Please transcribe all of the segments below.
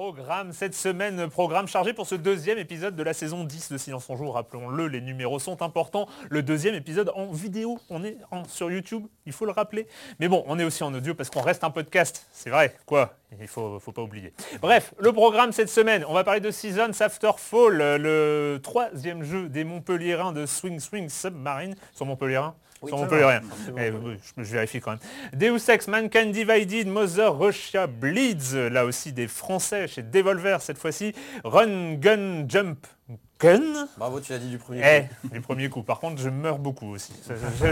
Programme cette semaine, programme chargé pour ce deuxième épisode de la saison 10 de Silence en Joue. Rappelons-le, les numéros sont importants. Le deuxième épisode en vidéo, on est sur YouTube, il faut le rappeler. Mais bon, on est aussi en audio parce qu'on reste un podcast. C'est vrai, quoi? Il faut, faut pas oublier. Bref, le programme cette semaine, on va parler de Seasons After Fall, le troisième jeu des Montpellierins de Swing Swing Submarine sur Montpellierin. Oui, Montpellier, va. rien. Bon, Eh, oui, je, je vérifie quand même. Deus Ex, Mankind Divided, Mother Russia Bleeds, là aussi des Français chez Devolver cette fois-ci. Run, Gun, Jump, Gun Bravo, tu l'as dit du premier eh, coup. du premier coup. Par contre, je meurs beaucoup aussi.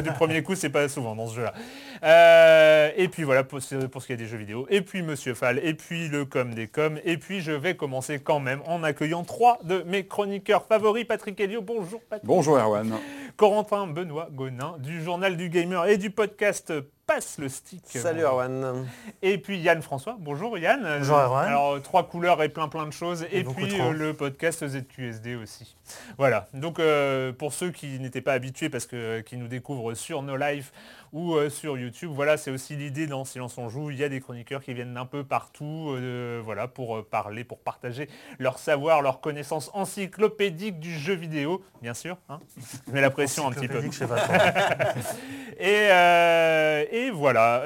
Du premier coup, c'est pas souvent dans ce jeu-là. Euh, et puis voilà pour, ce- pour ce qui est des jeux vidéo. Et puis Monsieur Fall. Et puis le com des coms. Et puis je vais commencer quand même en accueillant trois de mes chroniqueurs favoris. Patrick Helio, bonjour Patrick. Bonjour Erwan. Corentin Benoît Gonin du journal du gamer et du podcast Passe le stick. Salut Erwan. Et puis Yann François. Bonjour Yann. Bonjour, Erwan. Alors trois couleurs et plein plein de choses. Et, puis euh, le podcast ZQSD aussi. Voilà. Donc euh, pour ceux qui n'étaient pas habitués parce que euh, qui nous découvrent sur nos lives ou euh, sur YouTube, voilà, c'est aussi l'idée dans Silence on joue. Il y a des chroniqueurs qui viennent d'un peu partout, euh, voilà, pour euh, parler, pour partager leur savoir, leur connaissance encyclopédique du jeu vidéo, bien sûr. Hein Je mets la pression un petit peu. Et, euh, et voilà,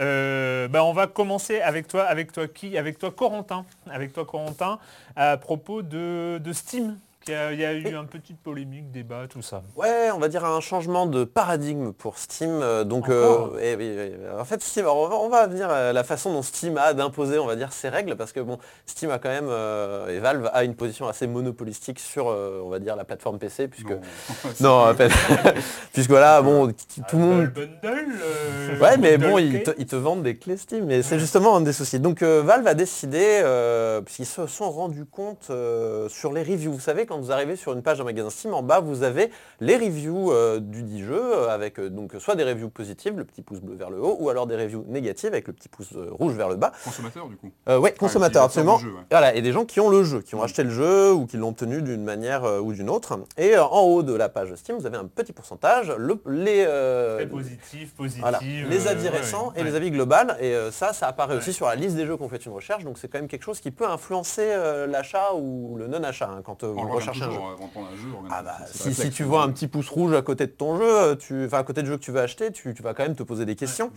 ben, on va commencer avec toi, avec toi qui Avec toi Corentin, avec toi Corentin, à propos de, de Steam. A- Il y a eu un petite polémique, débat, tout ça. Ouais, on va dire un changement de paradigme pour Steam. euh, Donc, euh, eh oui, oui. en fait, Steam, on va, on va venir à la façon dont Steam a d'imposer, on va dire, ses règles, parce que bon, Steam a quand même, euh, et Valve a une position assez monopolistique sur, euh, on va dire, la plateforme PC, puisque Non, non, à peine. puisque voilà, bon, tout le monde, Le bundle euh, Ouais, mais bon, ils te, ils te vendent des clés Steam, et c'est justement un des soucis. Donc euh, Valve a décidé, euh, puisqu'ils se sont rendus compte euh, sur les reviews. Vous savez, quand vous arrivez sur une page d'un magasin Steam, en bas, vous avez les reviews euh, du dit jeu, euh, avec euh, donc soit des reviews positives, le petit pouce bleu vers le haut, ou alors des reviews négatives, avec le petit pouce euh, rouge vers le bas. Consommateur du coup. Euh, ouais, consommateurs, absolument. du jeu, ouais. Voilà, et des gens qui ont le jeu, qui ont Mm. acheté le jeu ou qui l'ont obtenu d'une manière euh, ou d'une autre. Et euh, en haut de la page Steam, vous avez un petit pourcentage, le, les, euh, Très positif, positif. voilà. Les euh, avis ouais, récents et ouais. les avis global. Et euh, ça, ça apparaît aussi sur la liste des jeux qu'on fait une recherche. Donc c'est quand même quelque chose qui peut influencer euh, l'achat ou le non-achat hein, quand euh, vous regarde recherchez un jeu. toujours avant de prendre un jeu. on regarde- Ah bah, si, tu vois un petit pouce rouge à côté de ton jeu, euh, tu, enfin à côté du jeu que tu veux acheter, tu, tu vas quand même te poser des questions.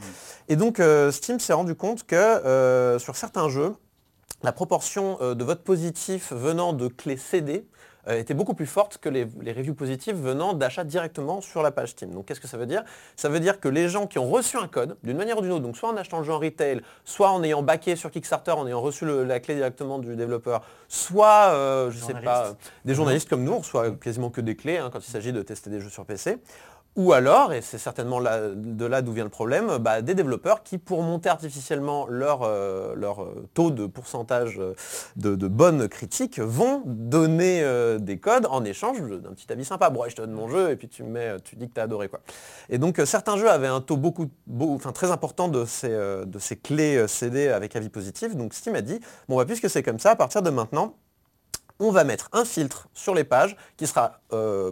Et donc euh, Steam s'est rendu compte que euh, sur certains jeux, la proportion de votes positifs venant de clés CD était beaucoup plus forte que les, les reviews positives venant d'achats directement sur la page Steam. Donc qu'est-ce que ça veut dire? Ça veut dire que les gens qui ont reçu un code, d'une manière ou d'une autre, donc soit en achetant le jeu en retail, soit en ayant backé sur Kickstarter, en ayant reçu le- la clé directement du développeur, soit, euh, je sais Journalistes. pas, des journalistes comme nous, on reçoit quasiment que des clés hein, quand il s'agit de tester des jeux sur PC. Ou alors, et c'est certainement de là d'où vient le problème, bah, des développeurs qui, pour monter artificiellement leur, euh, leur euh, taux de pourcentage euh, de, bonnes critiques, vont donner des codes en échange d'un petit avis sympa. Bon, je te donne mon jeu et puis tu me mets, tu dis que tu as adoré. Quoi. Et donc, certains jeux avaient un taux beaucoup, beau- enfin, très important de ces, de ces clés CD avec avis positif. Donc, Steam a dit, bon, bah, puisque c'est comme ça, à partir de maintenant, on va mettre un filtre sur les pages qui sera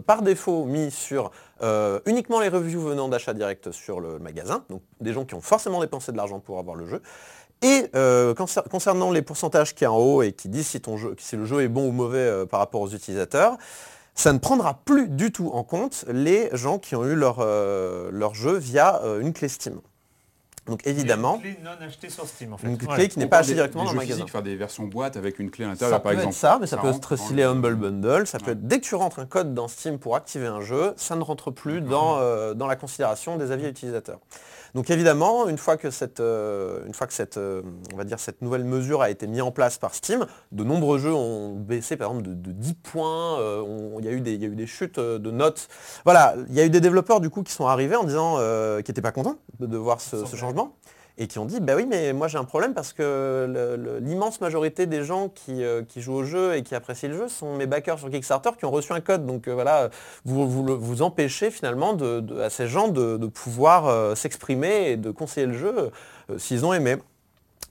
par défaut mis sur euh, uniquement les reviews venant d'achat direct sur le magasin, donc des gens qui ont forcément dépensé de l'argent pour avoir le jeu. Et euh, concer- concernant les pourcentages qui est en haut et qui disent si, le jeu est bon ou mauvais euh, par rapport aux utilisateurs, ça ne prendra plus du tout en compte les gens qui ont eu leur, leur jeu via une clé Steam. Donc évidemment, Une clé non achetée sur Steam en fait. une Ouais. clé qui n'est pas achetée directement des dans le magasin. physiques, faire des versions boîte avec une clé à Ça l'intérieur par peut exemple. être ça, mais ça, peut être le- Humble Bundle. Ça peut être dès que tu rentres un code dans Steam pour activer un jeu, ça ne rentre plus dans, euh, dans la considération des avis utilisateurs. Donc évidemment, une fois que cette, euh, une fois que cette, euh, on va dire, cette nouvelle mesure a été mise en place par Steam, de nombreux jeux ont baissé par exemple de, 10 points, euh, il y, a eu des- il y a eu des chutes euh, de notes. Voilà, il y a eu des développeurs du coup qui sont arrivés en disant euh, qu'ils n'étaient pas contents de, de voir ce, ce changement. Et qui ont dit, bah oui, mais moi j'ai un problème parce que l'immense majorité des gens qui, euh, qui jouent au jeu et qui apprécient le jeu sont mes backers sur Kickstarter qui ont reçu un code. Donc euh, voilà, vous, empêchez finalement à ces gens de, pouvoir euh, s'exprimer et de conseiller le jeu s'ils ont aimé.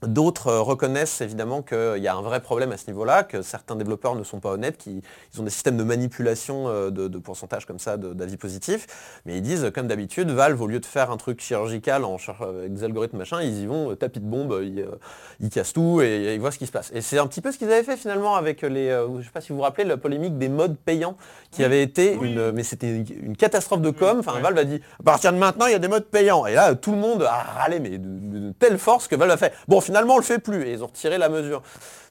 D'autres euh, reconnaissent évidemment qu'il y a un vrai problème à ce niveau-là, que certains développeurs ne sont pas honnêtes, qu'ils ils ont des systèmes de manipulation euh, de, de pourcentage comme ça d'avis positifs, mais ils disent comme d'habitude, Valve au lieu de faire un truc chirurgical en cher- avec des algorithmes machin, ils y vont euh, tapis de bombe, ils, euh, ils cassent tout et, et ils voient ce qui se passe. Et c'est un petit peu ce qu'ils avaient fait finalement avec les, euh, je sais pas si vous vous rappelez la polémique des modes payants qui avait été Oui. une, mais c'était une, catastrophe de com. Enfin. Valve a dit à partir de maintenant il y a des modes payants et là tout le monde a râlé mais de, de- de telle force que Valve a fait. Bon finalement on le fait plus et ils ont retiré la mesure.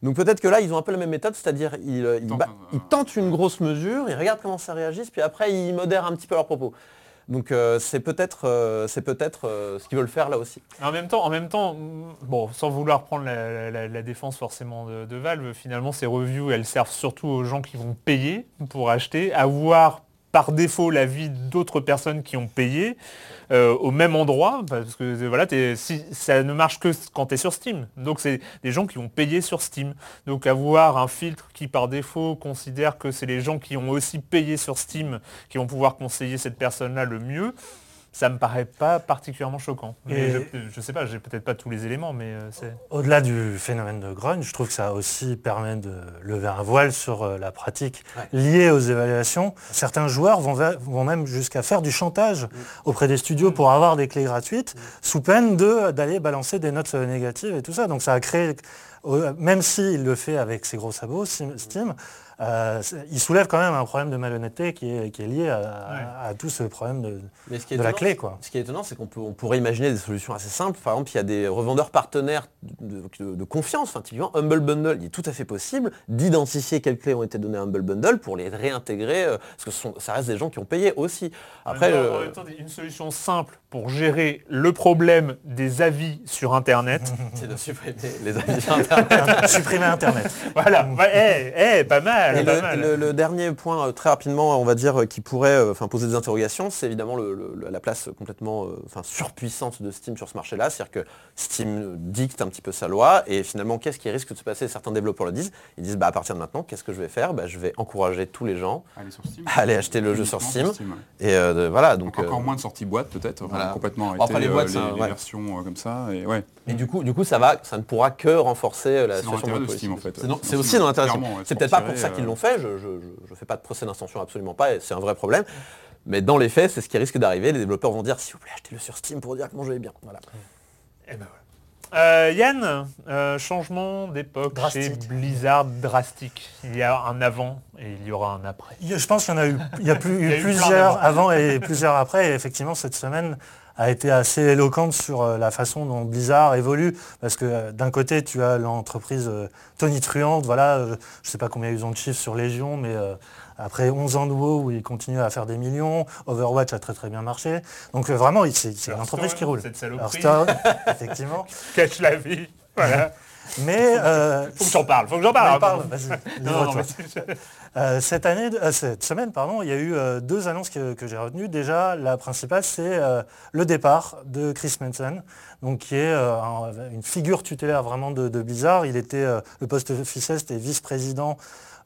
Donc peut-être que là ils ont un peu la même méthode, c'est-à-dire ils, euh, ils, ils tentent une grosse mesure, ils regardent comment ça réagisse, puis après ils modèrent un petit peu leurs propos. Donc euh, c'est peut-être euh, c'est peut-être euh, ce qu'ils veulent faire là aussi. En même temps, en même temps, bon, sans vouloir prendre la, la- la défense forcément de, de Valve, finalement ces reviews, elles servent surtout aux gens qui vont payer pour acheter, avoir par défaut l'avis d'autres personnes qui ont payé euh, au même endroit, parce que voilà, ça ne marche que quand tu es sur Steam. Donc c'est des gens qui ont payé sur Steam. Donc avoir un filtre qui par défaut considère que c'est les gens qui ont aussi payé sur Steam qui vont pouvoir conseiller cette personne-là le mieux, ça me paraît pas particulièrement choquant. Mais Et- je, je sais pas, j'ai peut-être pas tous les éléments, mais euh, c'est. Au-delà du phénomène de grunge, je trouve que ça aussi permet de lever un voile sur euh, la pratique Ouais. liée aux évaluations. Certains joueurs vont, même jusqu'à faire du chantage auprès des studios pour avoir des clés gratuites, sous peine de- d'aller balancer des notes euh, négatives et tout ça. Donc ça a créé, même s'il le fait avec ses gros sabots, Steam, Steam, euh, il soulève quand même un problème de malhonnêteté qui est, qui est lié à, à tout ce problème de, Mais ce qui est de la clé. Quoi. Ce qui est étonnant, c'est qu'on on pourrait imaginer des solutions assez simples. Par exemple, il y a des revendeurs partenaires de, de- de confiance. Enfin, typiquement, Humble Bundle, il est tout à fait possible d'identifier quelles clés ont été données à Humble Bundle pour les réintégrer, euh, parce que ce sont- ça reste des gens qui ont payé aussi. Après, euh, temps, une solution simple pour gérer le problème des avis sur Internet. c'est de supprimer les avis sur Internet. Supprimer Internet. voilà, ouais, eh, eh, pas mal, Et pas le, mal. le- le dernier point, euh, très rapidement, on va dire, euh, qui pourrait euh, enfin, poser des interrogations, c'est évidemment le- le- la place complètement euh, enfin, surpuissante de Steam sur ce marché-là. C'est-à-dire que Steam dicte un petit peu sa loi, et finalement, qu'est-ce qui risque de se passer? Certains développeurs le disent. Ils disent, bah, à partir de maintenant, qu'est-ce que je vais faire? Bah, Je vais encourager tous les gens Allez sur Steam. Allez acheter le jeu sur Steam. ouais. Et euh, de- voilà, donc... Encore euh, moins de sorties boîte peut-être, voilà. complètement après, les boîtes, euh, ça, les, les ouais. versions euh, comme ça. Et ouais. Et du coup, du coup ça, va, ça ne pourra que renforcer la situation de. Steam, en fait. C'est aussi dans l'intérêt C'est peut-être pas pour ça qu'ils l'ont fait, je ne fais pas de procès d'intention absolument pas, et c'est un vrai problème. Mais dans les faits, c'est ce qui risque d'arriver. Les développeurs vont dire, s'il vous plaît, achetez-le sur Steam pour dire que mon jeu est bien. Voilà. Eh ben voilà. Euh, Yann, euh, changement d'époque chez. Blizzard drastique. Il y a un avant et il y aura un après. Je pense qu'il y en a eu, il y a, plus, Il y a eu plusieurs avant et plusieurs après. Et effectivement, cette semaine a été assez éloquente sur euh, la façon dont Blizzard évolue. Parce que euh, d'un côté, tu as l'entreprise euh, tonitruante. Voilà, euh, je ne sais pas combien ils ont de chiffres sur Légion, mais après 11 ans de WoW où ils continuent à faire des millions, Overwatch a très très bien marché. Donc vraiment, c'est une entreprise qui roule. Cette saloperie, Hearthstone, effectivement. cache la vie. Voilà. Mais euh, Faut que j'en parle, faut que j'en parle. Ouais, parle, vas-y, Non, non, livre-toi. mais c'est- Euh, cette année, euh, cette semaine, il y a eu euh, deux annonces que, j'ai retenues. Déjà, la principale, c'est le départ de Chris Manson, donc qui est un- une figure tutélaire vraiment de, de Blizzard. Il était le poste officiel, c'était vice-président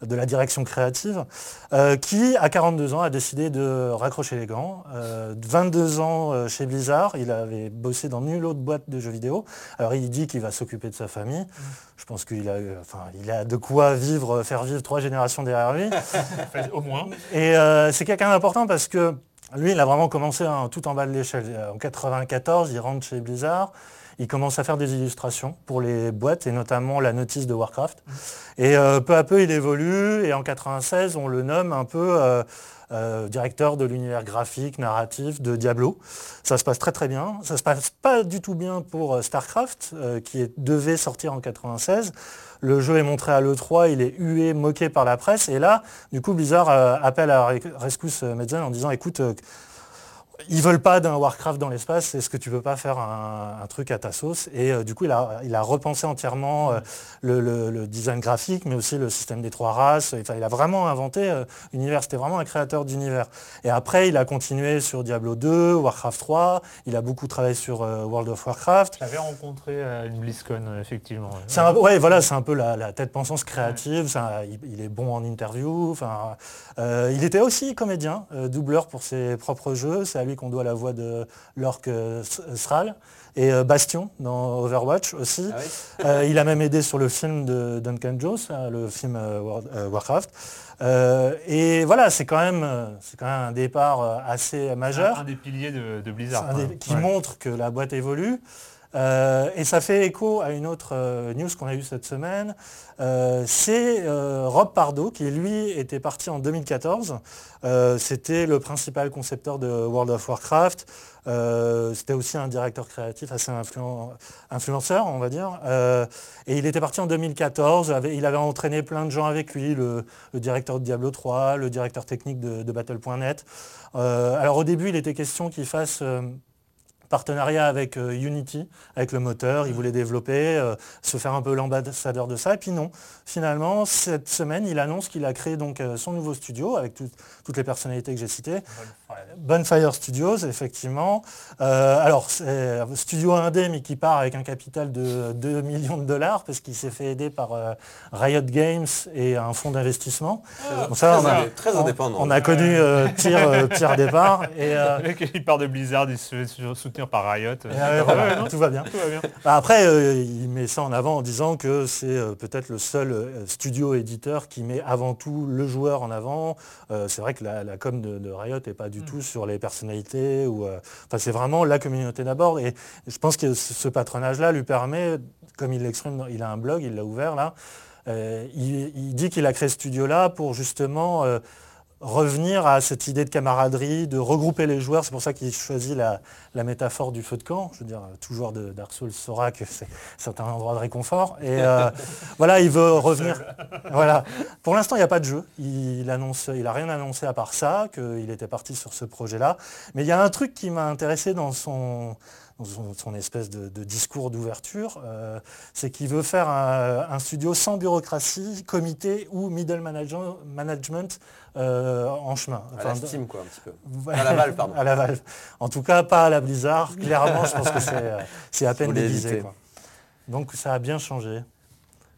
de la direction créative, euh, qui, à 42 ans, a décidé de raccrocher les gants. Euh, 22 ans euh, chez Blizzard, il avait bossé dans nulle autre boîte de jeux vidéo. Alors il dit qu'il va s'occuper de sa famille. Je pense qu'il a, euh, enfin, il a de quoi vivre, faire vivre trois générations derrière lui. Au moins. Et c'est quelqu'un d'important parce que lui, il a vraiment commencé hein, tout en bas de l'échelle. En 94, il rentre chez Blizzard. Il commence à faire des illustrations pour les boîtes et notamment la notice de Warcraft. Et euh, peu à peu, il évolue et en 96, on le nomme un peu euh, euh, directeur de l'univers graphique, narratif de Diablo. Ça se passe très très bien. Ça se passe pas du tout bien pour StarCraft, qui est- devait sortir en 96. Le jeu est montré à l'E3, il est hué, moqué par la presse. Et là, du coup, Blizzard appelle à rescousse Metzen en disant, écoute, ils veulent pas d'un Warcraft dans l'espace, est-ce que tu peux pas faire un, truc à ta sauce? Et euh, du coup, il a, il a, repensé entièrement euh, le, design graphique, mais aussi le système des trois races. Enfin, il a vraiment inventé euh, l'univers, c'était vraiment un créateur d'univers. Et après, il a continué sur Diablo 2, Warcraft 3, il a beaucoup travaillé sur World of Warcraft. J'avais rencontré à une BlizzCon, effectivement. C'est un, ouais, voilà, c'est un peu la, tête pensance créative, il, est bon en interview. Enfin, il était aussi comédien, doubleur pour ses propres jeux, lui qu'on doit la voix de l'orque Sral et euh, Bastion dans Overwatch aussi. Ah euh, il a même aidé sur le film de Duncan Jones, le film euh, Warcraft. et voilà, c'est quand, même, quand même un départ assez majeur. Un, des piliers de, Blizzard. qui montre que la boîte évolue. Et ça fait écho à une autre news qu'on a eue cette semaine. c'est Rob Pardo qui, lui, était parti en 2014 euh, c'était le principal concepteur de World of Warcraft. Euh, c'était aussi un directeur créatif assez influenceur, on va dire. Euh, et il était parti en 2014. il avait entraîné plein de gens avec lui, le, directeur de Diablo 3, le directeur technique de Battle.net. alors au début, il était question qu'il fasse partenariat avec euh, Unity, avec le moteur. Il voulait développer, euh, se faire un peu l'ambassadeur de ça. Et puis non, finalement, cette semaine, il annonce qu'il a créé donc euh, son nouveau studio avec toutes les personnalités que j'ai citées. Bonfire. Studios, effectivement. alors, c'est studio indé, mais qui part avec un capital de 2 millions de dollars parce qu'il s'est fait aider par Riot Games et un fonds d'investissement. ça, très, on a, très indépendant. On a connu pire, pire départ. Et, il part de Blizzard, il se fait par Riot. tout va bien. Bah, après, euh, il met ça en avant en disant que c'est euh, peut-être le seul euh, studio éditeur qui met avant tout le joueur en avant. c'est vrai que la, com de, Riot n'est pas du mm. tout sur les personnalités. Ou, enfin, c'est vraiment la communauté d'abord. Et je pense que ce patronage-là lui permet, comme il l'exprime, il a un blog, il l'a ouvert là. il, il, dit qu'il a créé ce studio-là pour justement revenir à cette idée de camaraderie, de regrouper les joueurs. C'est pour ça qu'il choisit la, métaphore du feu de camp. Je veux dire, tout joueur de Dark Souls saura que c'est un endroit de réconfort. Et euh, voilà, il veut revenir. Voilà. Pour l'instant, il n'y a pas de jeu. Il n'a il rien annoncé à part ça, qu'il était parti sur ce projet-là. Mais il y a un truc qui m'a intéressé dans son, son, espèce de, discours d'ouverture, euh, c'est qu'il veut faire un, studio sans bureaucratie, comité ou middle management euh, en chemin. à la Steam, quoi, un petit peu. à la Valve, pardon. à la Valve. En tout cas, pas à la Blizzard. Clairement, je pense que c'est euh, à peine déguisé. Donc ça a bien changé.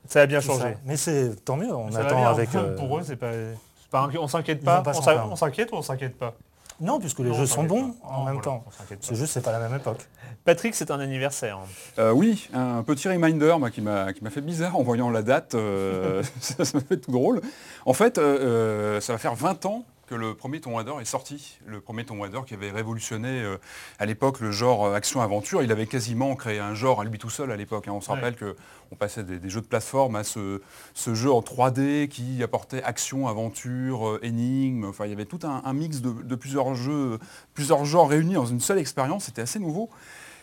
Ça a bien changé. Mais c'est tant mieux, on attend avec... Pour eux, c'est pas... on s'inquiète pas. On s'inquiète ou on s'inquiète pas? Non, puisque les jeux sont bons en même temps. C'est juste, c'est pas la même époque. Patrick, c'est un anniversaire. Euh, oui, un petit reminder qui m'a fait bizarre en voyant la date. Euh, ça m'a fait tout drôle. En fait, euh, ça va faire 20 ans que le premier Tomb Raider est sorti. Le premier Tomb Raider qui avait révolutionné à l'époque le genre action-aventure. Il avait quasiment créé un genre à lui tout seul à l'époque. Hein. On se rappelle qu'on passait des, jeux de plateforme à ce, jeu en 3D qui apportait action, aventure, énigme. Enfin, il y avait tout un, mix de, de, plusieurs jeux, plusieurs genres réunis dans une seule expérience. C'était assez nouveau.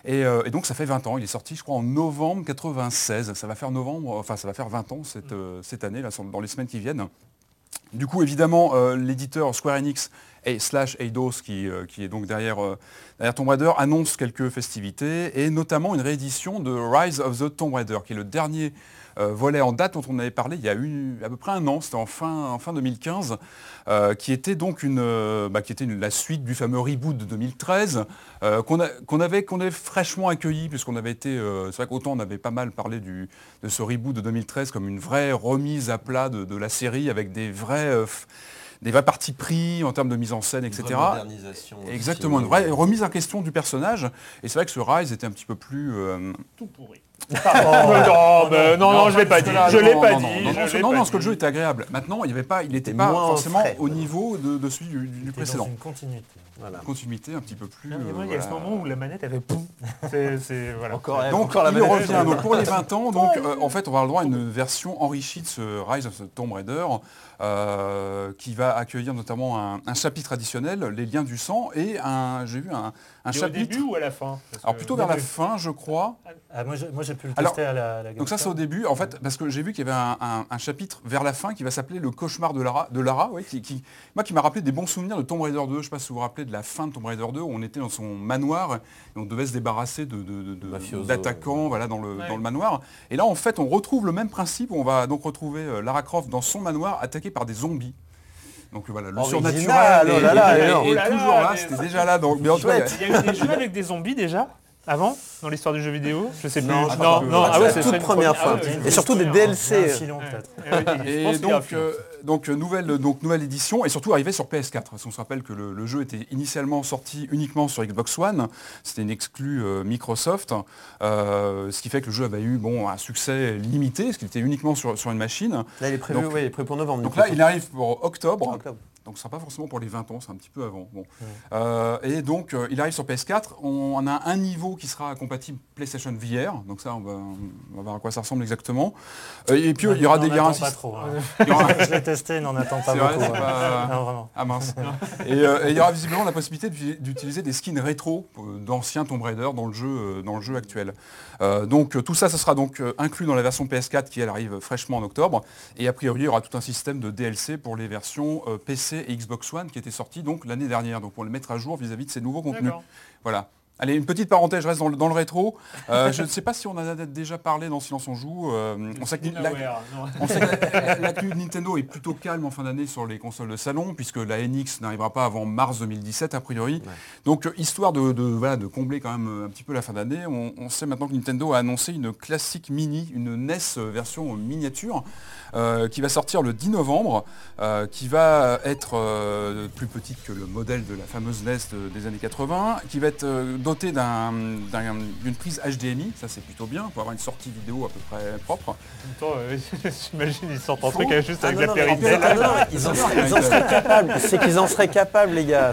Euh, et, donc ça fait 20 ans. Il est sorti, je crois, en novembre 96. Ça va faire novembre, enfin ça va faire 20 ans cette, euh, cette année, là, dans les semaines qui viennent. Du coup, évidemment, euh, l'éditeur Square Enix et slash Eidos, qui, qui, est donc derrière, derrière, Tomb Raider, annonce quelques festivités, et notamment une réédition de Rise of the Tomb Raider, qui est le dernier euh, volet en date dont on avait parlé il y a eu à peu près un an, c'était en fin, fin 2015, euh, qui était donc une, euh, bah, qui était la suite du fameux reboot de 2013, qu'on avait, qu'on avait fraîchement accueilli, puisqu'on avait été, c'est vrai qu'autant on avait pas mal parlé du, de ce reboot de 2013 comme une vraie remise à plat de, la série avec des vrais des vrais partis pris en termes de mise en scène, etc. Exactement, une vraie remise en question du personnage. Et c'est vrai que ce Rise était un petit peu plus... Tout pourri. non, non, non, je l'ai pas dit. Je l'ai pas dit. Non, non, parce que le jeu était agréable. Maintenant, il n'était pas forcément au niveau de, celui du, précédent. une continuité. Voilà. Continuité un petit peu plus. il y a ce moment où la manette avait poum. Encore, donc encore la il revient. Donc pour les 20 ans, donc euh, en fait, on va avoir le droit à une version enrichie de ce Rise of the Tomb Raider, euh, qui va accueillir notamment un, chapitre additionnel, les liens du sang, et j'ai vu un, un Et au chapitre. début ou à la fin? Alors plutôt vers la fin, je crois. Ah, moi, j'ai pu le Alors, tester à la, la Donc ça c'est au début, en fait, parce que j'ai vu qu'il y avait un, un- un chapitre vers la fin qui va s'appeler le cauchemar de Lara, de Lara ouais, qui, qui- moi qui m'a rappelé des bons souvenirs de Tomb Raider 2. Je ne sais pas si vous vous rappelez de la fin de Tomb Raider 2 où on était dans son manoir et on devait se débarrasser de- de- de- d'attaquants voilà, dans, le, Ouais. dans le manoir. Et là en fait on retrouve le même principe, on va donc retrouver euh, Lara Croft dans son manoir par des zombies. Donc voilà, le Original, surnaturel oh est, là là, est- alors. est Oh là toujours là, c'était déjà là. Donc, mais en tout cas, il y a- eu des jeux avec des zombies déjà avant dans l'histoire du jeu vidéo Je sais plus. Non, non, ah, ah ouais, c'est c'est la toute première ah fois. ouais, Et surtout des DLC. peut-être. Et donc, euh, donc, euh, nouvelle, donc nouvelle édition et surtout arrivé sur PS4. Parce qu'on se rappelle que le, le jeu était initialement sorti uniquement sur Xbox One. C'était une exclue euh, Microsoft. euh, ce qui fait que le jeu avait eu bon, un succès limité, parce qu'il était uniquement sur, sur une machine. Là, il est prévu, Donc- ouais, il est prévu pour novembre. Donc là, il arrive pour octobre. Octobre. Donc ce sera pas forcément pour les 20 ans, c'est un petit peu avant. Bon. Euh, et donc euh, il arrive sur PS4, on, a un niveau qui sera compatible PlayStation VR, donc ça on va, on va voir à quoi ça ressemble exactement. Euh, et puis il y aura des garanties. pas trop. hein. aura- Je l'ai testé, n'en attend pas vrai, beaucoup. ouais. pas- Non, vraiment. Ah mince. et, et il y aura visiblement la possibilité d'u- d'utiliser des skins rétro d'anciens Tomb Raider dans le jeu, dans le jeu actuel. Donc tout ça, ce sera donc inclus dans la version PS4 qui elle arrive fraîchement en octobre. Et a priori, il y aura tout un système de DLC pour les versions euh, PC et Xbox One qui étaient sorties donc l'année dernière. Donc pour le mettre à jour vis-à-vis de ces nouveaux contenus. Voilà. Allez, une petite parenthèse, je reste dans le, dans le rétro. Euh, je ne sais pas si on en a déjà parlé dans Silence on joue. euh, on sait que la- on sait que la- l'actu de Nintendo est plutôt calme en fin d'année sur les consoles de salon, puisque la NX n'arrivera pas avant mars 2017 a priori. Donc euh, histoire de, de- voilà, de combler quand même un petit peu la fin d'année, on, on sait maintenant que Nintendo a annoncé une classique mini, une NES version miniature, euh, qui va sortir le 10 novembre, euh, qui va être euh, plus petite que le modèle de la fameuse NES de- des années 80, qui va être euh, d'un- d'une prise HDMI, ça c'est plutôt bien, pour avoir une sortie vidéo à peu près propre. En même temps, euh, J'imagine ils sortent un truc avec- juste Ah, avec non, la ils en seraient, capables. C'est qu'ils en seraient capables, les gars.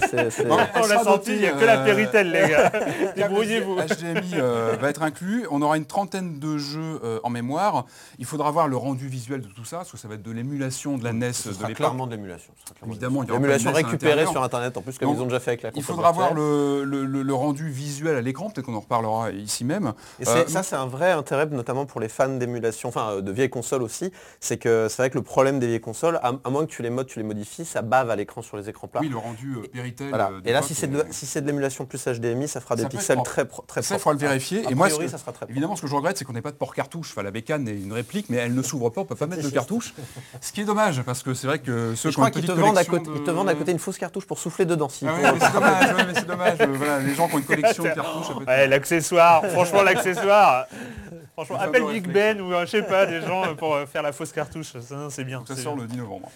On l'a sorti, il n'y a que la euh, Péritel, les gars. câble Débrouillez-vous. HDMI euh, va être inclus. On aura une trentaine de jeux euh, en mémoire. Il faudra voir le rendu visuel de tout ça, parce que ça va être de l'émulation de la NES Ce de l'époque. clairement de l'émulation. Évidemment, il y aura L'émulation à récupérée sur Internet, en plus, comme Donc, ils ont déjà fait avec la Il faudra voir le rendu visuel à l'écran, peut-être qu'on en reparlera ici même. Et Euh, ça, c'est un vrai intérêt, notamment pour les fans d'émulation, enfin euh, de vieilles consoles aussi. C'est que c'est vrai que le problème des vieilles consoles, à, à moins que tu les modes, tu les modifies, ça bave à l'écran sur les écrans plats. oui, le rendu euh, Péritel. Voilà. euh, Et là, si c'est de, si c'est de l'émulation plus HDMI, ça fera des Ça pixels être très, pro- très ça, il faudra le vérifier. A Et moi, que- ça sera très. Évidemment, ce que je regrette, c'est qu'on n'ait pas de port cartouche. Enfin, la bécane est une réplique, mais elle ne s'ouvre pas, on ne peut pas mettre de cartouche. Ce qui est dommage, parce que c'est vrai que ceux qui ont une qu'ils te, petite vendent à collection côté, ils te vendent à côté une fausse cartouche pour souffler dedans. Ah c'est dommage, ouais, mais c'est dommage. voilà, les gens qui ont une collection de cartouches, ça peut être- Ouais, l'accessoire, franchement l'accessoire. Franchement, Le appelle Big réflexe. Ben ou euh, je sais pas, des gens euh, pour euh, faire la fausse cartouche. Ça, non, C'est bien. Donc ça c'est sort bien. le 10 novembre.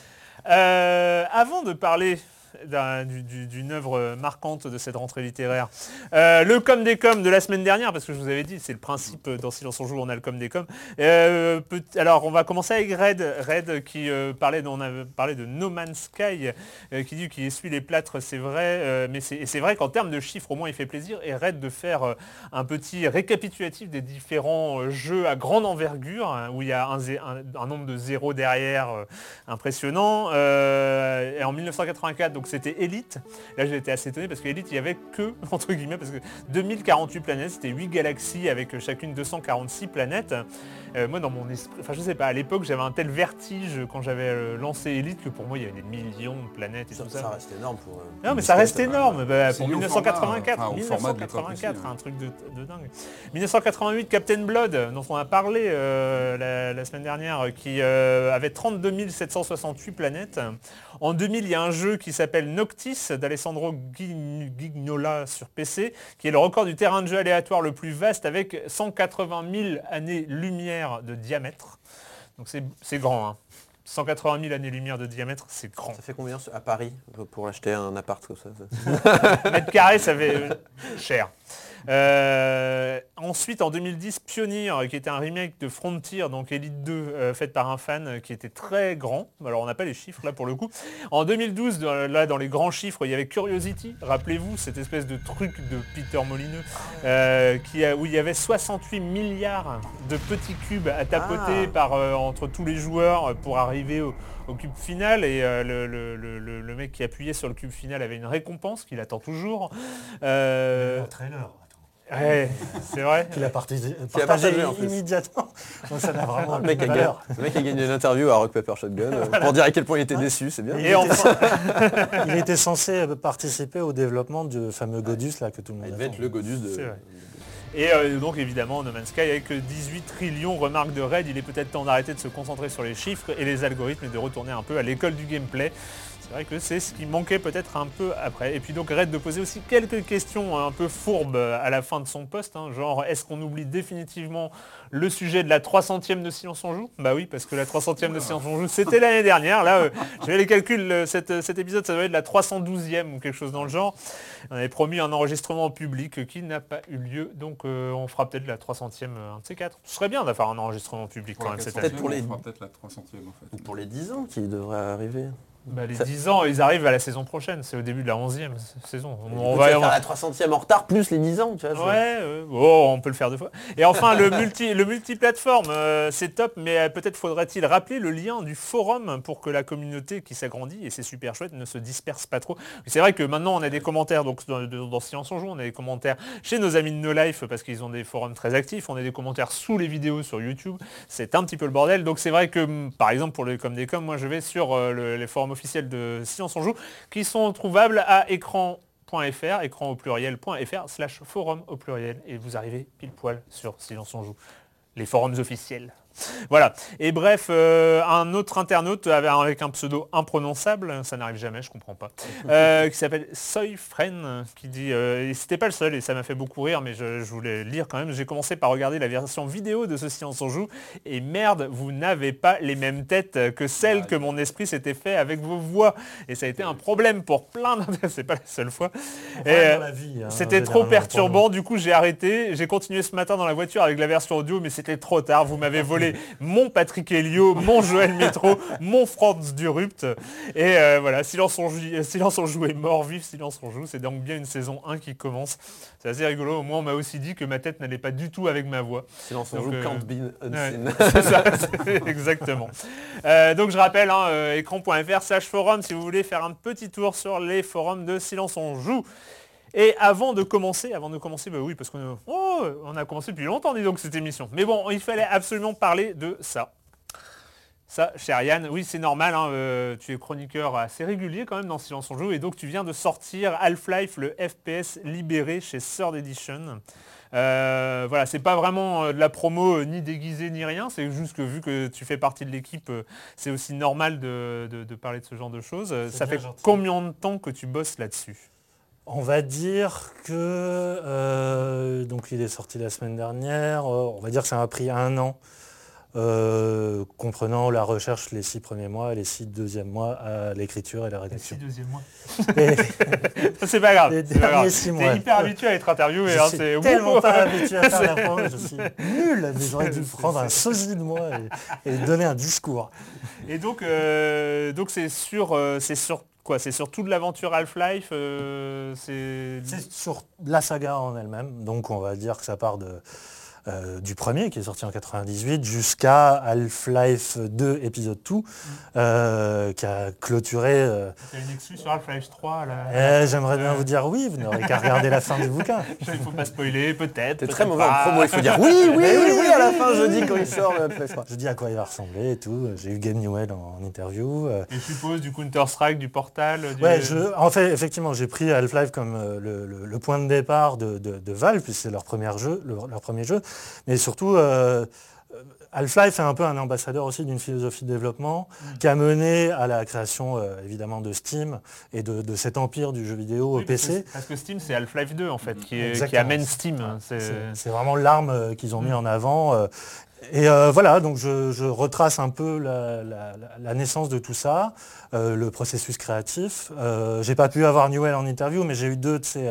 Euh, avant de parler d'une œuvre marquante de cette rentrée littéraire, euh, le com des com de la semaine dernière, parce que je vous avais dit, c'est le principe dans Silence on joue, on a le com des com. Euh, alors on va commencer avec Red, Red qui euh, parlait, de, No Man's Sky, qui dit qu'il essuie les plâtres, c'est vrai, mais c'est vrai qu'en termes de chiffres, au moins il fait plaisir, et Red de faire un petit récapitulatif des différents jeux à grande envergure, hein, où il y a un, un- nombre de zéros derrière impressionnant. Et en 1984, donc c'était Elite. Là j'ai été assez étonné parce que Elite, il y avait que, entre guillemets, parce que 2048 planètes, c'était 8 galaxies avec euh, chacune 246 planètes. Euh, moi dans mon esprit, enfin je sais pas, à l'époque j'avais un tel vertige quand j'avais euh, lancé Elite que pour moi il y avait des millions de planètes et Ça, tout ça. ça reste énorme pour. euh, Non mais ça reste énorme bah, pour lié au 1984, format, enfin, au format de l'époque 1984, aussi, un truc de, de dingue. 1988, Captain Blood, dont on a parlé euh, la, la semaine dernière, qui euh, avait 32 768 planètes. En 2000, il y a un jeu qui s'appelle Noctis d'Alessandro Gig- Gignola sur PC, qui est le record du terrain de jeu aléatoire le plus vaste avec 180 000 années-lumière de diamètre. Donc c'est c'est grand. hein. 180 000 années-lumière de diamètre, c'est grand. Ça fait combien à Paris pour acheter un appart comme ça? Mètre carré, ça fait euh, cher. Euh, ensuite, en 2010, Pioneer, qui était un remake de Frontier, donc Elite 2, euh, faite par un fan euh, qui était très grand. Alors, on n'a pas les chiffres là pour le coup. En 2012, dans- là, dans les grands chiffres, il y avait Curiosity. Rappelez-vous, cette espèce de truc de Peter Molineux, euh, qui a- où il y avait 68 milliards de petits cubes à tapoter Ah. par, euh, entre tous les joueurs pour arriver au, au cube final et euh, le, le- le- le- le mec qui appuyait sur le cube final avait une récompense qu'il attend toujours. Euh, Le trailer. Ouais, c'est vrai. Qu'il a partagé, Qu'il a partagé, en plus. immédiatement. Donc ça n'a vraiment Le mec, a gagné, le mec a gagné une interview à Rock Paper Shotgun euh, pour dire à quel point il était déçu, c'est bien. Il Et était, enfin, il était censé euh, participer au développement du fameux Godus là que tout le monde Il devait être le Godus de... Et euh, donc évidemment, No Man's Sky avec 18 trillions remarques de raid, il est peut-être temps d'arrêter de se concentrer sur les chiffres et les algorithmes et de retourner un peu à l'école du gameplay. C'est vrai que c'est ce qui manquait peut-être un peu après. Et puis donc Red de poser aussi quelques questions un peu fourbes à la fin de son poste, hein, genre est-ce qu'on oublie définitivement le sujet de la 300e de Silence on joue? Bah oui, parce que la 300e de Silence on joue, c'était l'année dernière. Là, euh, j'ai les calculs, euh, cet, cet épisode, ça doit être la 312e ou quelque chose dans le genre. On avait promis un enregistrement public qui n'a pas eu lieu, donc euh, on fera peut-être la 300e, euh, un de ces quatre. Ce serait bien d'avoir un enregistrement public quand même cette année. Peut-être pour les- On fera peut-être la 300e en fait. Pour les 10 ans qui devraient arriver. Bah, les Ça- 10 ans, ils arrivent à la saison prochaine, c'est au début de la 11e saison. On coup, va y avoir... la 300e en retard plus les 10 ans, tu vois. Ouais, euh, oh, on peut le faire deux fois. Et enfin, le multi, le multiplateforme, euh, c'est top, mais euh, peut-être faudrait-il rappeler le lien du forum pour que la communauté qui s'agrandit, et c'est super chouette, ne se disperse pas trop. C'est vrai que maintenant, on a des commentaires, donc dans, dans- Silence on joue, on a des commentaires chez nos amis de No Life, parce qu'ils ont des forums très actifs, on a des commentaires sous les vidéos sur YouTube, c'est un petit peu le bordel. Donc c'est vrai que, par exemple, pour le Comme des Comme, moi je vais sur euh, le- les forums officiels de Silence on joue, qui sont trouvables à écran .fr, écran au pluriel.fr, slash forum au pluriel, et vous arrivez pile poil sur Silence on joue, les forums officiels. Voilà. Et bref, euh, un autre internaute avec, avec un pseudo imprononçable, ça n'arrive jamais, je comprends pas, euh, qui s'appelle Soyfren, qui dit, euh, et c'était pas le seul et ça m'a fait beaucoup rire, mais je, je voulais lire quand même. J'ai commencé par regarder la version vidéo de ce Silence on joue, et merde, vous n'avez pas les mêmes têtes que celles que mon esprit s'était fait avec vos voix. Et ça a été un problème pour plein. C'est pas la seule fois. Euh, hein, c'était trop perturbant, du coup j'ai arrêté. J'ai continué ce matin dans la voiture avec la version audio, mais c'était trop tard. Vous m'avez volé mon Patrick Helio, mon Joël Métro, mon Franz Durupt. Et euh, voilà, Silence on, joue, Silence on joue est mort, vive Silence on joue. C'est donc bien une saison 1 qui commence. C'est assez rigolo. Au moins on m'a aussi dit que ma tête n'allait pas du tout avec ma voix. Silence on Donc, joue euh, can't be Ouais, unseen. c'est ça, c'est- exactement. Euh, donc je rappelle, hein, euh, écran.fr slash forum si vous voulez faire un petit tour sur les forums de Silence on joue. Et avant de commencer, avant de commencer, bah oui, parce qu'on a, oh, on a commencé depuis longtemps, dis donc, cette émission. Mais bon, il fallait absolument parler de ça. Ça, cher Yann, oui, c'est normal, hein, euh, tu es chroniqueur assez régulier quand même dans Silence on joue, et donc tu viens de sortir Half-Life, le FPS libéré chez Third Edition. Euh, voilà, c'est pas vraiment euh, de la promo euh, ni déguisée ni rien, c'est juste que vu que tu fais partie de l'équipe, c'est aussi normal de, de- de parler de ce genre de choses. Ça fait gentil. combien de temps que tu bosses là-dessus? On va dire que euh, donc il est sorti la semaine dernière. euh, on va dire que ça m'a pris un an, euh, comprenant la recherche les six premiers mois, les six deuxièmes mois à l'écriture et la rédaction. deuxième mois. Et c'est pas grave. Les c'est pas grave. derniers six mois. T'es hyper habitué à être interviewé. je hein, suis c'est tellement pas habitué à faire la promo, je suis nul, mais j'aurais dû prendre un sosie de moi et, et donner un discours. Et donc, euh, donc c'est sur, euh, c'est sur C'est sur toute l'aventure Half-Life. euh, C'est sur la saga en elle-même, donc on va dire que ça part de, euh, du premier qui est sorti en 98 jusqu'à Half-Life 2 épisode 2 euh, qui a clôturé. euh, T'as une excuse sur Half-Life 3 là. eh, J'aimerais bien vous dire oui, vous n'aurez qu'à regarder la fin du bouquin. Il faut pas spoiler, peut-être. Peut-être très mauvais en promo, il faut dire oui, oui, oui, oui, à la fin je dis quand il sort le PS3. Je dis à quoi il va ressembler et tout. J'ai eu Game Newell en, en interview. euh, Et je suppose du Counter-Strike, du Portal. Du... Ouais, je, en fait, effectivement, j'ai pris Half-Life comme le, le- le point de départ de, de- de Valve, puisque c'est leur premier jeu, leur, leur premier jeu. Mais surtout, euh, euh, Half-Life est un peu un ambassadeur aussi d'une philosophie de développement Mm. qui a mené à la création, euh, évidemment, de Steam et de, de cet empire du jeu vidéo Oui, PC. Parce que Steam, c'est Half-Life 2 en fait, qui, est- qui Exactement. amène Steam. hein, c'est- vraiment l'arme qu'ils ont mis Mm. en avant. euh, Et euh, voilà, donc je, je retrace un peu la, la- la- la naissance de tout ça, le processus créatif. J'ai pas pu avoir Newell en interview, mais j'ai eu deux de ces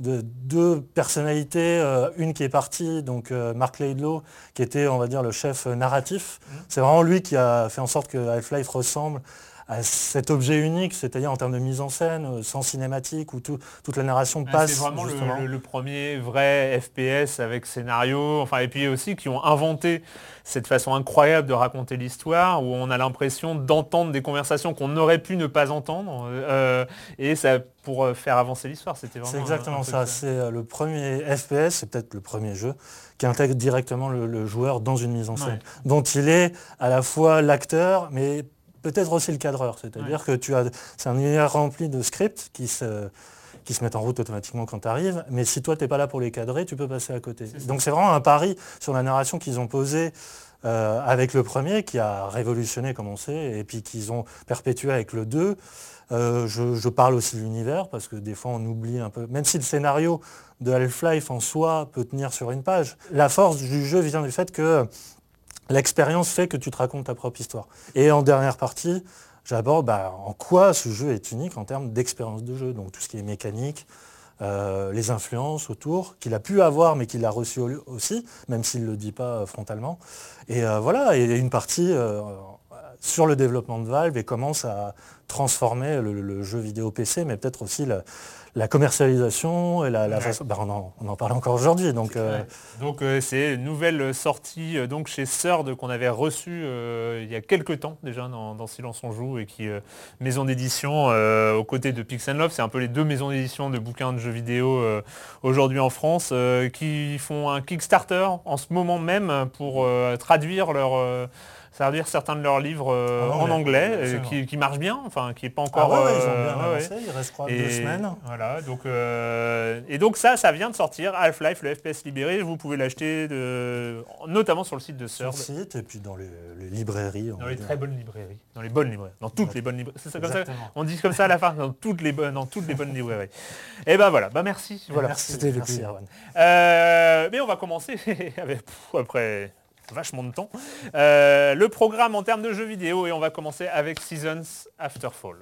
de, deux personnalités, euh, une qui est partie, donc euh, Mark Laidlaw, qui était, on va dire, le chef narratif. C'est vraiment lui qui a fait en sorte que Half-Life ressemble à cet objet unique, c'est-à-dire en termes de mise en scène, euh, sans cinématique, où tout- toute la narration passe C'est vraiment le, premier vrai FPS avec scénario, enfin et puis aussi qui ont inventé cette façon incroyable de raconter l'histoire où on a l'impression d'entendre des conversations qu'on aurait pu ne pas entendre euh, et ça pour euh, faire avancer l'histoire. C'était vraiment C'est exactement un ça. C'est le premier FPS, c'est peut-être le premier jeu qui intègre directement le, le joueur dans une mise en scène, Ouais. dont il est à la fois l'acteur, mais peut-être aussi le cadreur. C'est-à-dire que tu as, c'est un univers rempli de scripts qui se qui se mettent en route automatiquement quand tu arrives, mais si toi tu n'es pas là pour les cadrer, tu peux passer à côté. Donc c'est vraiment un pari sur la narration qu'ils ont posé euh, avec le premier, qui a révolutionné comme on sait, et puis qu'ils ont perpétué avec le 2. Euh, je, je parle aussi de l'univers, parce que des fois on oublie un peu, même si le scénario de Half-Life en soi peut tenir sur une page, la force du jeu vient du fait que l'expérience fait que tu te racontes ta propre histoire. Et en dernière partie, j'aborde bah, en quoi ce jeu est unique en termes d'expérience de jeu, donc tout ce qui est mécanique, euh, les influences autour, qu'il a pu avoir mais qu'il a reçu au- aussi, même s'il ne le dit pas euh, frontalement. Et euh, voilà, et une partie euh, sur le développement de Valve et comment ça a transformé le, le jeu vidéo PC, mais peut-être aussi la, la commercialisation et la, la Ouais. façon... bah, on, en, on en parle encore aujourd'hui, donc... euh. Donc euh, c'est une nouvelle sortie euh, donc chez Third qu'on avait reçue il y a quelques temps déjà dans, dans Silence on joue et qui maison d'édition aux côtés de Pix Love, c'est un peu les deux maisons d'édition de bouquins de jeux vidéo aujourd'hui en France qui font un Kickstarter en ce moment même pour traduire leur traduire certains de leurs livres euh, En en anglais, anglais, euh, qui, qui marche bien, enfin qui est pas Ah encore. ouais, ouais, ils ont euh, bien ouais. il reste crois, Et deux semaines. Voilà, donc euh, et donc ça, ça vient de sortir Half-Life, le FPS libéré. Vous pouvez l'acheter de- notamment sur le site de sur le site et puis dans les, les librairies. dans les très bonnes librairies, dans les bonnes librairies, dans toutes les bonnes librairies. C'est ça comme ça. On dit comme ça à la fin, dans toutes les bonnes, dans toutes les bonnes librairies. Et ben voilà, bah merci. Voilà, Merci, c'était le plaisir. Euh, mais on va commencer avec, après vachement de temps. Euh, le programme en termes de jeux vidéo et on va commencer avec Seasons After Fall.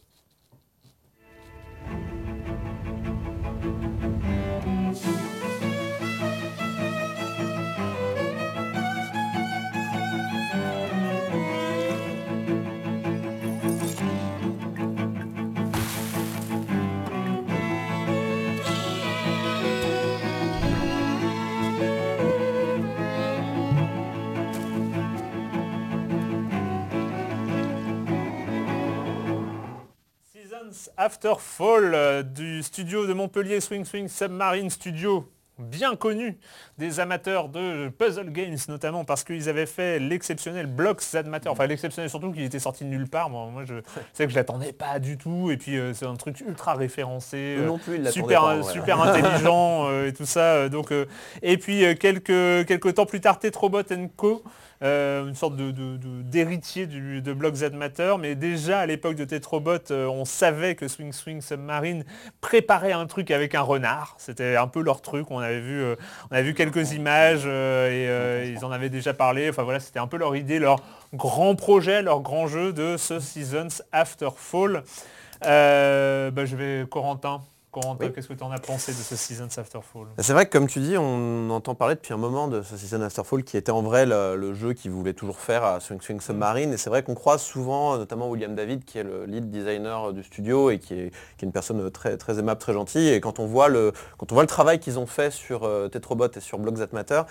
After Fall euh, du studio de Montpellier Swing Swing Submarine Studio bien connu des amateurs de puzzle games notamment parce qu'ils avaient fait l'exceptionnel Blocks That Matter enfin l'exceptionnel surtout qu'il était sorti de nulle part moi, moi, je sais que je l'attendais pas du tout et puis euh, c'est un truc ultra référencé euh, non plus, super, pas, super intelligent euh, et tout ça. donc, et puis quelques, quelques temps plus tard, Tetrobot Co. euh, une sorte de, de- de- d'héritier de Block Z Matter, mais déjà à l'époque de Tetrobot, euh, on savait que Swing Swing Submarine préparait un truc avec un renard. C'était un peu leur truc. On avait vu, euh, on avait vu quelques images et ils en avaient déjà parlé. Enfin voilà, c'était un peu leur idée, leur grand projet, leur grand jeu de ce Seasons After Fall. Bah, je vais Corentin. Corentin, Oui. qu'est-ce que tu en as pensé de ce Seasons After Fall? C'est vrai que comme tu dis, on entend parler depuis un moment de ce Season Afterfall qui était en vrai le, le jeu qu'ils voulaient toujours faire à Swing Swing Submarine. Et c'est vrai qu'on croise souvent, notamment William David, qui est le lead designer du studio et qui est, qui est une personne très, très aimable, très gentille. Et quand on voit le, quand on voit le travail qu'ils ont fait sur euh, Tetrobot et sur Block That Matter,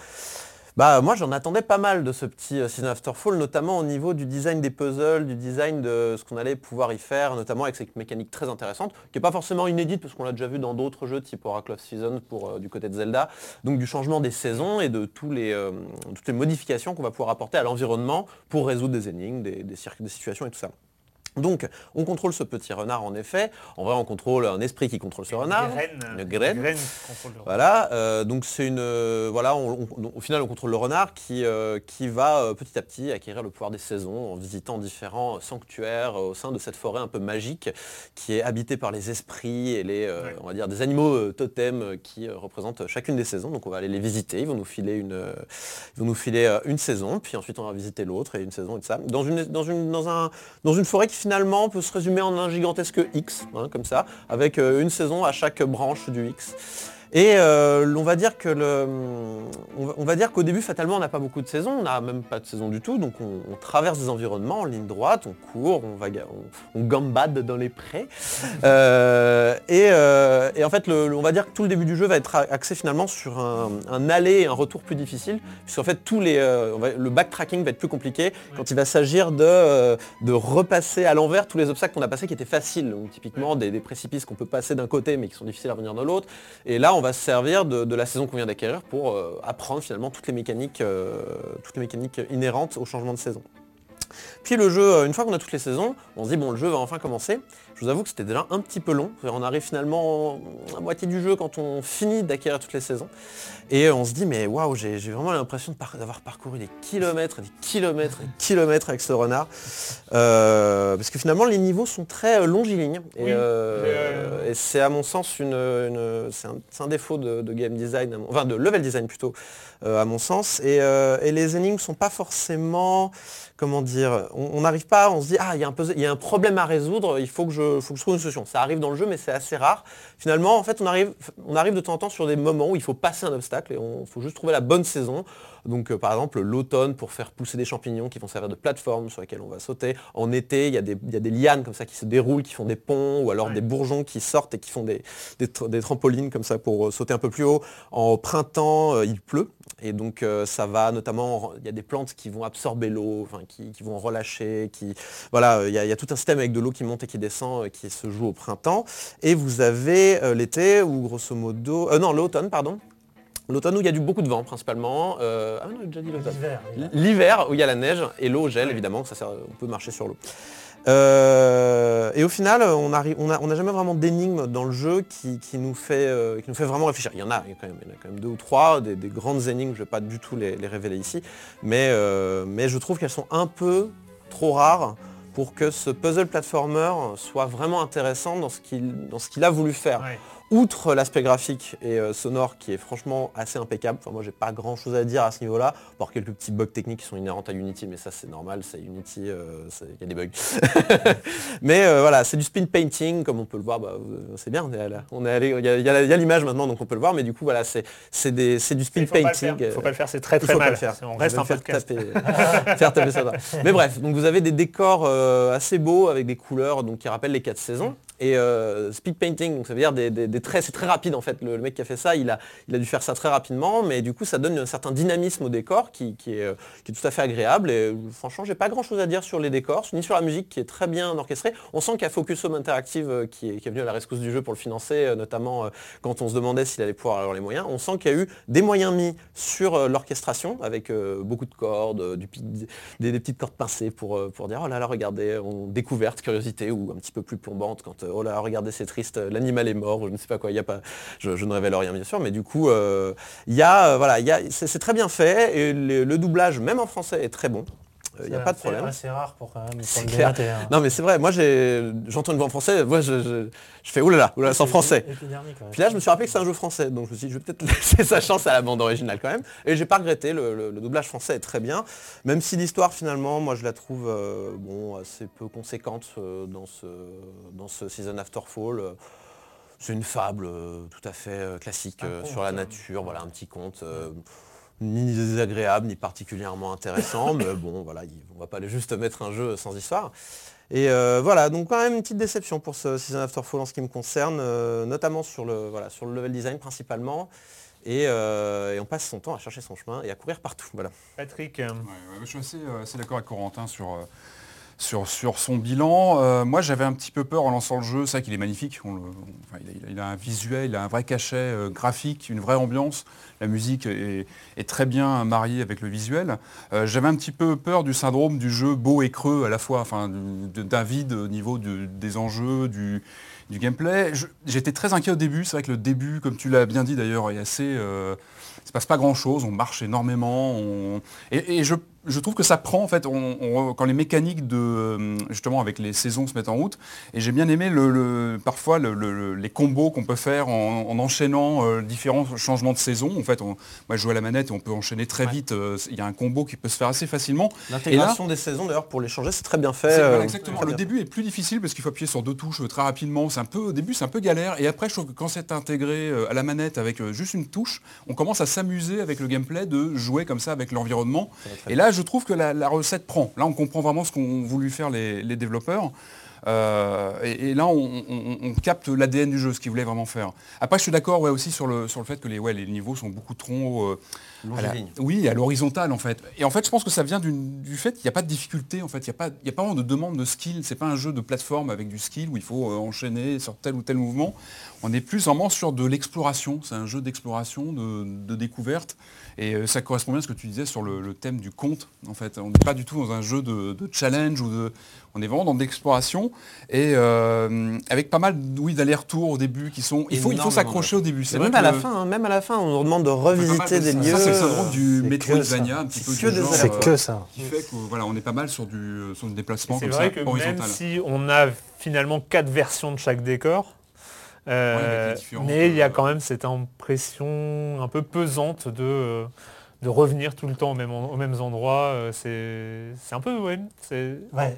bah moi j'en attendais pas mal de ce petit euh, Season Afterfall, notamment au niveau du design des puzzles, du design de ce qu'on allait pouvoir y faire, notamment avec cette mécanique très intéressante, qui n'est pas forcément inédite parce qu'on l'a déjà vu dans d'autres jeux type Oracle of Seasons euh, du côté de Zelda, donc du changement des saisons et de euh, toutes les modifications qu'on va pouvoir apporter à l'environnement pour résoudre des énigmes, des, des des situations et tout ça. Donc, on contrôle ce petit renard en effet. En vrai, on contrôle un esprit qui contrôle ce renard. Graine, Une graine. qui contrôle le renard. Voilà, euh, donc c'est une, euh, voilà, on- on- au final on contrôle le renard qui, euh, qui va petit à petit acquérir le pouvoir des saisons en visitant différents sanctuaires au sein de cette forêt un peu magique qui est habitée par les esprits et les, Ouais. on va dire des animaux totems qui représentent chacune des saisons. Donc on va aller les visiter, ils vont nous filer une, ils vont nous filer une saison, puis ensuite on va visiter l'autre et une saison et tout ça. Dans une, dans une, dans un, dans une forêt qui finalement peut se résumer en un gigantesque X, hein, comme ça, avec euh, une saison à chaque branche du X. Et euh, on va dire que le, on va- dire qu'au début, fatalement, on n'a pas beaucoup de saisons, on n'a même pas de saison du tout, donc on, on traverse des environnements en ligne droite, on court, on, on, on gambade dans les prés. Euh, et, euh, et en fait, le- le- on va dire que tout le début du jeu va être axé finalement sur un, un aller et un retour plus difficile, puisqu'en fait, tous les, va- le backtracking va être plus compliqué quand il va s'agir de, de repasser à l'envers tous les obstacles qu'on a passés qui étaient faciles, donc typiquement des, des précipices qu'on peut passer d'un côté mais qui sont difficiles à revenir de l'autre. Et là, on va se servir de, la saison qu'on vient d'acquérir pour euh, apprendre finalement euh, toutes les mécaniques inhérentes au changement de saison. Puis le jeu, euh, une fois qu'on a toutes les saisons, on se dit bon le jeu va enfin commencer. Je vous avoue que c'était déjà un petit peu long. On arrive finalement à moitié du jeu quand on finit d'acquérir toutes les saisons. Et on se dit mais waouh, j'ai vraiment l'impression d'avoir parcouru des kilomètres et des kilomètres et des kilomètres avec ce renard. Euh, parce que finalement les niveaux sont très euh, longilignes. Et, Oui. euh, Et, et c'est à mon sens une, une- c'est un, défaut de, de game design, enfin de level design plutôt, euh, à mon sens. Et, euh, les énigmes sont pas forcément, comment dire, on n'arrive pas, on se dit ah il y a un il problème à résoudre, il faut que je, faut que je trouve une solution. Ça arrive dans le jeu, mais c'est assez rare. Finalement, en fait, on arrive, on arrive de temps en temps sur des moments où il faut passer un obstacle et on faut juste trouver la bonne saison. Donc euh, par exemple l'automne pour faire pousser des champignons qui vont servir de plateforme sur lesquelles on va sauter. En été, il y, a des- il y a des lianes comme ça qui se déroulent, qui font des ponts, ou alors Ouais. des bourgeons qui sortent et qui font des, des, tr- des trampolines comme ça pour euh, sauter un peu plus haut. En printemps, euh, il pleut. Et donc ça va notamment, il y a des plantes qui vont absorber l'eau, qui, qui vont relâcher, qui voilà, il y, a, il y a tout un système avec de l'eau qui monte et qui descend, qui se joue au printemps. Et vous avez l'été où grosso modo, euh, non l'automne pardon, l'automne où il y a du beaucoup de vent principalement. Euh, ah non, j'ai déjà dit l'automne. L'hiver, où il y a la neige et l'eau gèle évidemment, ça sert- on peut marcher sur l'eau. Euh, et au final, on n'a on jamais vraiment d'énigme dans le jeu qui, qui nous fait, euh, qui nous fait vraiment réfléchir. Il y en a, il y a quand même, il y en a quand même deux ou trois, des, des grandes énigmes, je ne vais pas du tout les, les révéler ici, mais, euh, mais je trouve qu'elles sont un peu trop rares pour que ce puzzle platformer soit vraiment intéressant dans ce qu'il dans ce qu'il a voulu faire Ouais. Outre l'aspect graphique et euh, sonore qui est franchement assez impeccable, enfin, moi j'ai pas grand chose à dire à ce niveau-là, par quelques petits bugs techniques qui sont inhérents à Unity, mais ça c'est normal, c'est Unity, euh, il y a des bugs. mais euh, voilà, c'est du spin painting, comme on peut le voir, bah, c'est bien, on est, allé- on est allé, il y a- y l'image maintenant donc on peut le voir, mais du coup voilà, c'est du spin Il faut pas le painting. Il faut pas le faire, c'est très il très faut pas mal. le faire. On reste un faire podcast. taper, faire taper ça. Mais bref, donc vous avez des décors euh, assez beaux avec des couleurs donc qui rappellent les quatre saisons. Et euh, speed painting, donc ça veut dire des, traits, c'est très rapide en fait. Le, mec qui a fait ça, il a, il a dû faire ça très rapidement, mais du coup ça donne un certain dynamisme au décor qui, euh, est tout à fait agréable. Et franchement, j'ai pas grand chose à dire sur les décors, ni sur la musique qui est très bien orchestrée. On sent qu'il y a Focus Home Interactive euh, qui, est, venu à la rescousse du jeu pour le financer, notamment quand on se demandait s'il allait pouvoir avoir les moyens. On sent qu'il y a eu des moyens mis sur l'orchestration avec beaucoup de cordes, du, des, des petites cordes pincées pour, pour dire oh là là regardez, on, découverte, curiosité ou un petit peu plus plombante quand oh là regardez c'est triste, euh, l'animal est mort, je ne sais pas quoi, il y a pas, je, ne révèle rien bien sûr, mais du coup euh, il y a euh, voilà, c'est, très bien fait et le doublage même en français est très bon. Il n'y a pas de problème. assez rare pour quand même pour C'est clair. hein. Non mais c'est vrai, moi j'entends une voix en français, moi je, je, je fais oulala, oulala, c'est en français. Puis là, je me suis rappelé que c'est un jeu français, donc je me suis dit, je vais peut-être laisser sa chance à la bande originale quand même. Et j'ai pas regretté, le, le- le doublage français est très bien, même si l'histoire finalement, moi je la trouve euh, bon, assez peu conséquente euh, dans, ce, dans ce Season After Fall. Euh, C'est une fable tout à fait classique conte, sur la nature, voilà, un petit conte. Ni désagréable, ni particulièrement intéressant, mais bon, voilà, il- on va pas aller juste mettre un jeu sans histoire. Et euh, voilà, donc quand même une petite déception pour ce Season After Fall en ce qui me concerne, euh, notamment sur le, voilà, sur le level design principalement. Et, euh, et on passe son temps à chercher son chemin et à courir partout. Voilà. Patrick, Ouais, ouais, je suis assez, assez d'accord avec Corentin sur, euh, sur, son bilan. Euh, moi, j'avais un petit peu peur en lançant le jeu. C'est vrai qu'il est magnifique. Il, a, un visuel, il a un vrai cachet euh, graphique, une vraie ambiance. La musique est, très bien mariée avec le visuel. Euh, j'avais un petit peu peur du syndrome du jeu beau et creux à la fois, enfin, d'un vide au niveau des enjeux, du, gameplay. J'étais très inquiet au début. C'est vrai que le début, comme tu l'as bien dit d'ailleurs, est assez... il se passe pas grand chose, on marche énormément, je trouve que ça prend en fait, on- on- quand les mécaniques de euh, justement avec les saisons se mettent en route, et j'ai bien aimé le, le- parfois le- le- les combos qu'on peut faire en, en enchaînant euh, différents changements de saison. En fait, on- moi je joue à la manette et on peut enchaîner très Ouais. vite. euh, Il y a un combo qui peut se faire assez facilement. L'intégration des saisons d'ailleurs pour les changer, c'est très bien fait. Euh, exactement. Le début est plus difficile parce qu'il faut appuyer sur deux touches très rapidement. C'est un peu, au début, c'est un peu galère. Et après, je trouve que quand c'est intégré à la manette avec juste une touche, on commence à s'amuser avec le gameplay de jouer comme ça avec l'environnement. Et là, je trouve que la, la recette prend. Là, on comprend vraiment ce qu'ont voulu faire les, les développeurs. Euh, et, et là, on, on- on capte l'ADN du jeu, ce qu'ils voulaient vraiment faire. Après, je suis d'accord ouais, aussi sur le, sur le fait que les, ouais, les niveaux sont beaucoup trop... euh, à la- oui, à l'horizontale en fait. Et en fait, je pense que ça vient du fait qu'il n'y a pas de difficulté en fait. Il n'y a, pas- il y a pas vraiment de demande de skill. C'est pas un jeu de plateforme avec du skill où il faut euh, enchaîner sur tel ou tel mouvement. On est plus vraiment sur de l'exploration. C'est un jeu d'exploration, de, de découverte. Et euh, ça correspond bien à ce que tu disais sur le, le thème du conte. En fait, on n'est pas du tout dans un jeu de, de challenge ou de. On est vraiment dans de l'exploration et euh, avec pas mal oui, d'allers-retours au début qui sont. Il faut, il faut Énormément, s'accrocher au début. C'est Même à la fin, hein, même à la fin, on nous demande de revisiter de des ça. lieux. Ça, c'est le syndrome du c'est que Metroidvania, ça. un petit peu Que du C'est euh, que ça. qui fait que voilà, on est pas mal sur du, euh, sur du déplacement C'est comme vrai ça, que même horizontal. si on a finalement quatre versions de chaque décor, euh, mais il y a quand même cette impression un peu pesante de, euh, de revenir tout le temps au même, en- aux mêmes endroits. euh, C'est c'est un peu, ouais, c'est Ouais.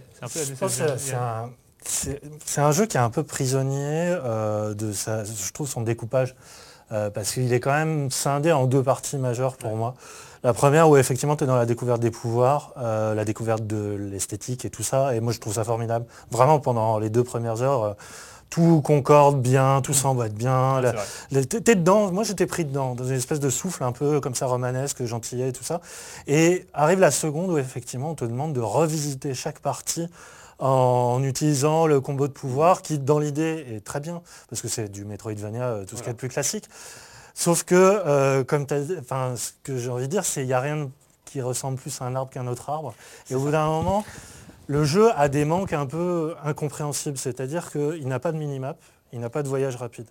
un jeu qui est un peu prisonnier euh, de sa, je trouve son découpage euh, parce qu'il est quand même scindé en deux parties majeures pour moi. La première où effectivement tu es dans la découverte des pouvoirs, euh, la découverte de l'esthétique et tout ça, et moi je trouve ça formidable. Vraiment pendant les deux premières heures, euh, tout concorde bien, tout s'emboîte bien. T'es dedans, moi j'étais pris dedans, dans une espèce de souffle un peu comme ça romanesque, gentillet et tout ça. Et arrive la seconde où effectivement on te demande de revisiter chaque partie en utilisant le combo de pouvoir qui dans l'idée est très bien, parce que c'est du Metroidvania, euh, tout ce qu'il y a de plus classique. Sauf que, euh, comme enfin, ce que j'ai envie de dire, c'est qu'il n'y a rien qui ressemble plus à un arbre qu'un autre arbre. Et au bout d'un moment, le jeu a des manques un peu incompréhensibles, c'est-à-dire qu'il n'a pas de minimap, il n'a pas de voyage rapide.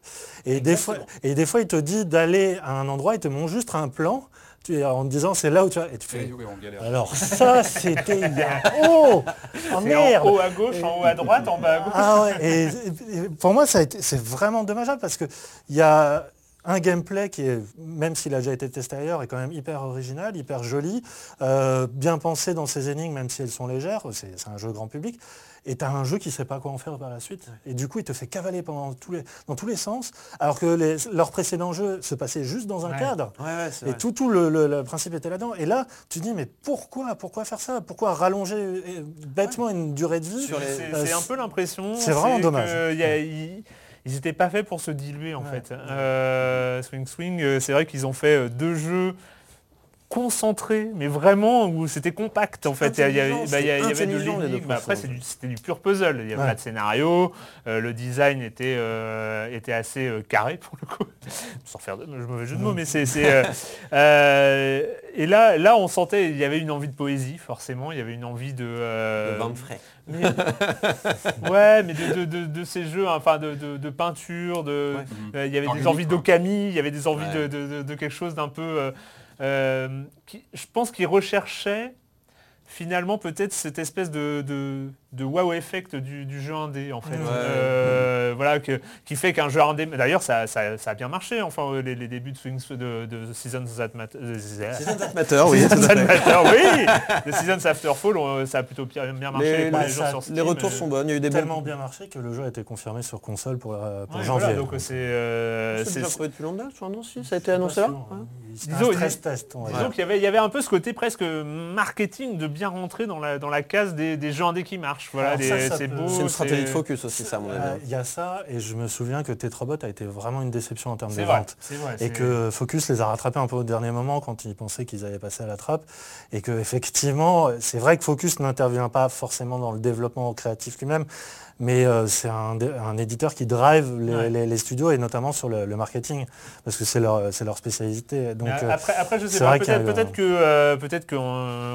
Et des, fois, et des fois, il te dit d'aller à un endroit, il te montre juste un plan tu, en te disant c'est là où tu vas. Et tu fais, Oui, oui, on galère. alors ça, c'était il y a... Oh, oh en haut à gauche, en haut à droite, en bas à gauche. ah ouais, et, et pour moi, c'est vraiment dommageable parce qu'il y a un gameplay qui est, même s'il a déjà été testé ailleurs, est quand même hyper original, hyper joli, euh, bien pensé dans ses énigmes, même si elles sont légères, c'est un jeu grand public, et tu as un jeu qui ne sait pas quoi en faire par la suite. Et du coup, il te fait cavaler pendant tous les, dans tous les sens, alors que les, leurs précédents jeux se passaient juste dans un Ouais. cadre. Ouais, ouais, c'est Et tout, tout le, le- le principe était là-dedans. Et là, tu te dis, mais pourquoi Pourquoi faire ça? Pourquoi rallonger euh, bêtement une durée de vie? Les- C'est Euh, un peu l'impression. c'est vraiment dommage. que y a- ils- ils n'étaient pas faits pour se diluer en Ouais. fait. Euh, swing Swing, euh, c'est vrai qu'ils ont fait euh, deux jeux concentrés, mais vraiment où c'était compact en fait. Il y, avait- bah, il y avait de l'énigme. Bah, Après, c'est précédents. du- c'était du pur puzzle. Il n'y avait Ouais. pas de scénario. euh, le design était, euh, était assez euh, carré pour le coup. Sans faire de mauvais jeu de mots, mais c'est. c'est, euh, euh, et là, là, on sentait, il y avait une envie de poésie, forcément. Il y avait une envie de. euh, de frais. mais- ouais, mais de, de- de- de ces jeux, enfin de, de- de peinture, de, Ouais. euh, il y avait des envies d'Okami, il y avait des envies Ouais. de, de- de- de quelque chose d'un peu... euh, je pense qu'ils recherchaient finalement peut-être cette espèce de, de wow effect du, du jeu indé en fait. Ouais. Euh, Voilà, que, qui fait qu'un jeu indé... D'ailleurs, ça, ça- ça a bien marché, enfin, les, les débuts de, Swing, de, de Seasons That Matter. That Matter, oui. Seasons That fait. Matter, oui The Seasons After Fall, on- ça a plutôt bien bien marché Les, pour les les- gens ça- sur les retours euh, sont bons. Il y a eu des tellement bons. bien marché que le jeu a été confirmé sur console pour, euh, pour Ouais, janvier. voilà, donc c'est... euh, C'est depuis longtemps, si Ça a été annoncé là hein. C'est Disons, qu'il y avait, il y avait un peu ce côté presque marketing de bien rentrer dans la, dans la case des, des jeux indés qui marchent. Voilà, c'est peut- beau. C'est une stratégie de focus aussi, ça, à mon Euh, avis. Il y a ça, et je me souviens que Tetrabot a été vraiment une déception en termes de C'est vrai. vente. C'est vrai. Et que Focus les a rattrapés un peu au dernier moment quand ils pensaient qu'ils avaient passé à la trappe. Et que effectivement, c'est vrai que Focus n'intervient pas forcément dans le développement créatif lui-même, mais euh, c'est un, éditeur qui drive les, Ouais. les- les studios et notamment sur le, le marketing, parce que c'est leur, c'est leur spécialité. Donc, Mais euh, après, après, je sais c'est pas, peut-être eu un- peut-être que, euh, peut-être que on-